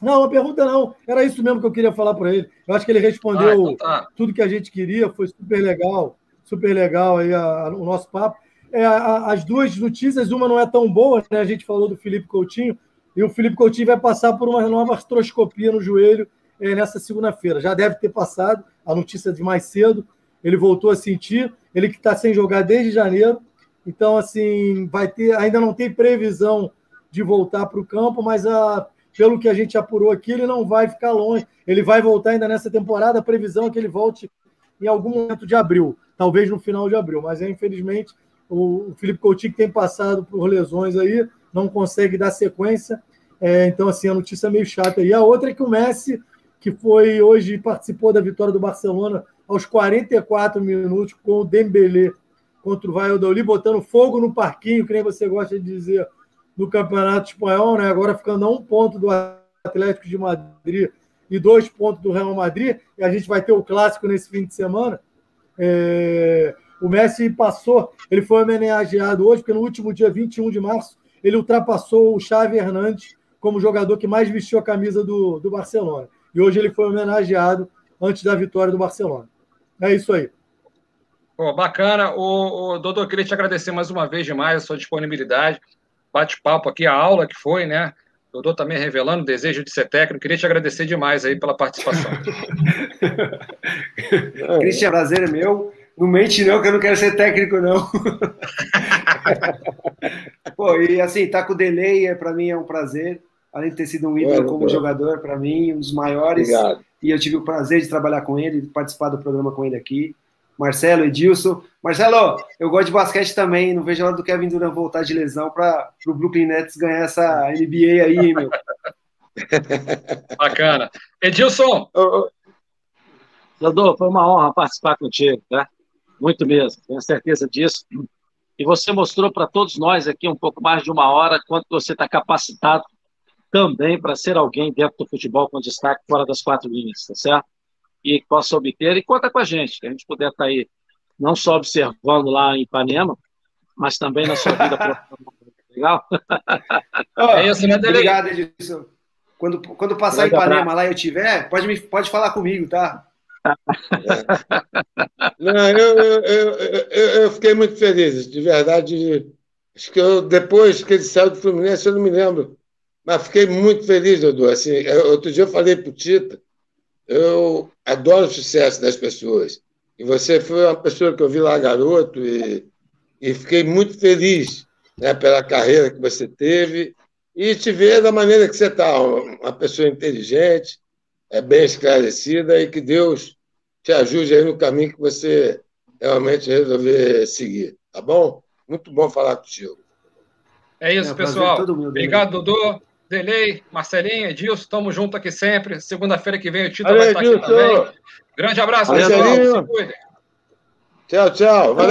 Não, uma pergunta não. Era isso mesmo que eu queria falar para ele. Eu acho que ele respondeu ah, então tá. tudo que a gente queria, foi super legal, super legal aí a, a, o nosso papo. É, a, as duas notícias, uma não é tão boa, né? A gente falou do Felipe Coutinho, e o Felipe Coutinho vai passar por uma nova artroscopia no joelho é, nessa segunda-feira. Já deve ter passado, a notícia de mais cedo. Ele voltou a sentir. Ele que está sem jogar desde janeiro. Então, assim, vai ter. Ainda não tem previsão de voltar para o campo, mas a, pelo que a gente apurou aqui, ele não vai ficar longe. Ele vai voltar ainda nessa temporada. A previsão é que ele volte em algum momento de abril, talvez no final de abril. Mas, é, infelizmente, o, Felipe Coutinho que tem passado por lesões aí, não consegue dar sequência. É, então, assim, a notícia é meio chata. E a outra é que o Messi, que foi hoje, participou da vitória do Barcelona aos 44 minutos com o Dembélé contra o Valladolid, botando fogo no parquinho, que nem você gosta de dizer, no Campeonato Espanhol, né? agora ficando a um ponto do Atlético de Madrid e dois pontos do Real Madrid, e a gente vai ter o clássico nesse fim de semana. É... O Messi passou, ele foi homenageado hoje, porque no último dia 21 de março, ele ultrapassou o Xavi Hernandes como jogador que mais vestiu a camisa do, do Barcelona. E hoje ele foi homenageado antes da vitória do Barcelona. É isso aí. Pô, bacana. O, o Dodô, queria te agradecer mais uma vez demais a sua disponibilidade, bate-papo aqui, a aula que foi, né? Dodô também revelando o desejo de ser técnico. Queria te agradecer demais aí pela participação. Cristian, prazer é meu. Não mente não, que eu não quero ser técnico, não. Pô, e assim, tá com o delay, é, para mim é um prazer. Além de ter sido um ídolo como jogador, para mim, um dos maiores. Obrigado. E eu tive o prazer de trabalhar com ele, de participar do programa com ele aqui. Marcelo, Edilson. Marcelo, eu gosto de basquete também, não vejo a hora do Kevin Durant voltar de lesão para o Brooklyn Nets ganhar essa NBA aí, meu. Bacana. Edilson! Dodô, foi uma honra participar contigo, tá? Muito mesmo, tenho certeza disso. E você mostrou para todos nós aqui um pouco mais de uma hora quanto você está capacitado também para ser alguém dentro do futebol com destaque fora das quatro linhas, tá certo? E que possa obter, e conta com a gente, que a gente puder estar tá aí não só observando lá em Ipanema, mas também na sua vida profissional. Legal? Oh, é isso, né, Obrigado, Edilson. Quando, quando passar em Ipanema lá e eu tiver, pode, me, pode falar comigo, tá? Não, eu, eu, eu, eu, fiquei muito feliz, de verdade. Acho que eu, depois que ele saiu do Fluminense, eu não me lembro. Mas fiquei muito feliz, Dudu. Assim, outro dia eu falei para o Tita, eu adoro o sucesso das pessoas. E você foi uma pessoa que eu vi lá garoto e, e fiquei muito feliz né, pela carreira que você teve e te ver da maneira que você está, uma pessoa inteligente, é bem esclarecida e que Deus te ajude aí no caminho que você realmente resolver seguir, tá bom? Muito bom falar contigo. É isso, é, pessoal. Obrigado, Dudu. Delei, Marcelinho, Edilson, estamos juntos aqui sempre. Segunda-feira que vem o Tito vai estar aqui também. Grande abraço, Marcelinho. Tchau, tchau. Valeu.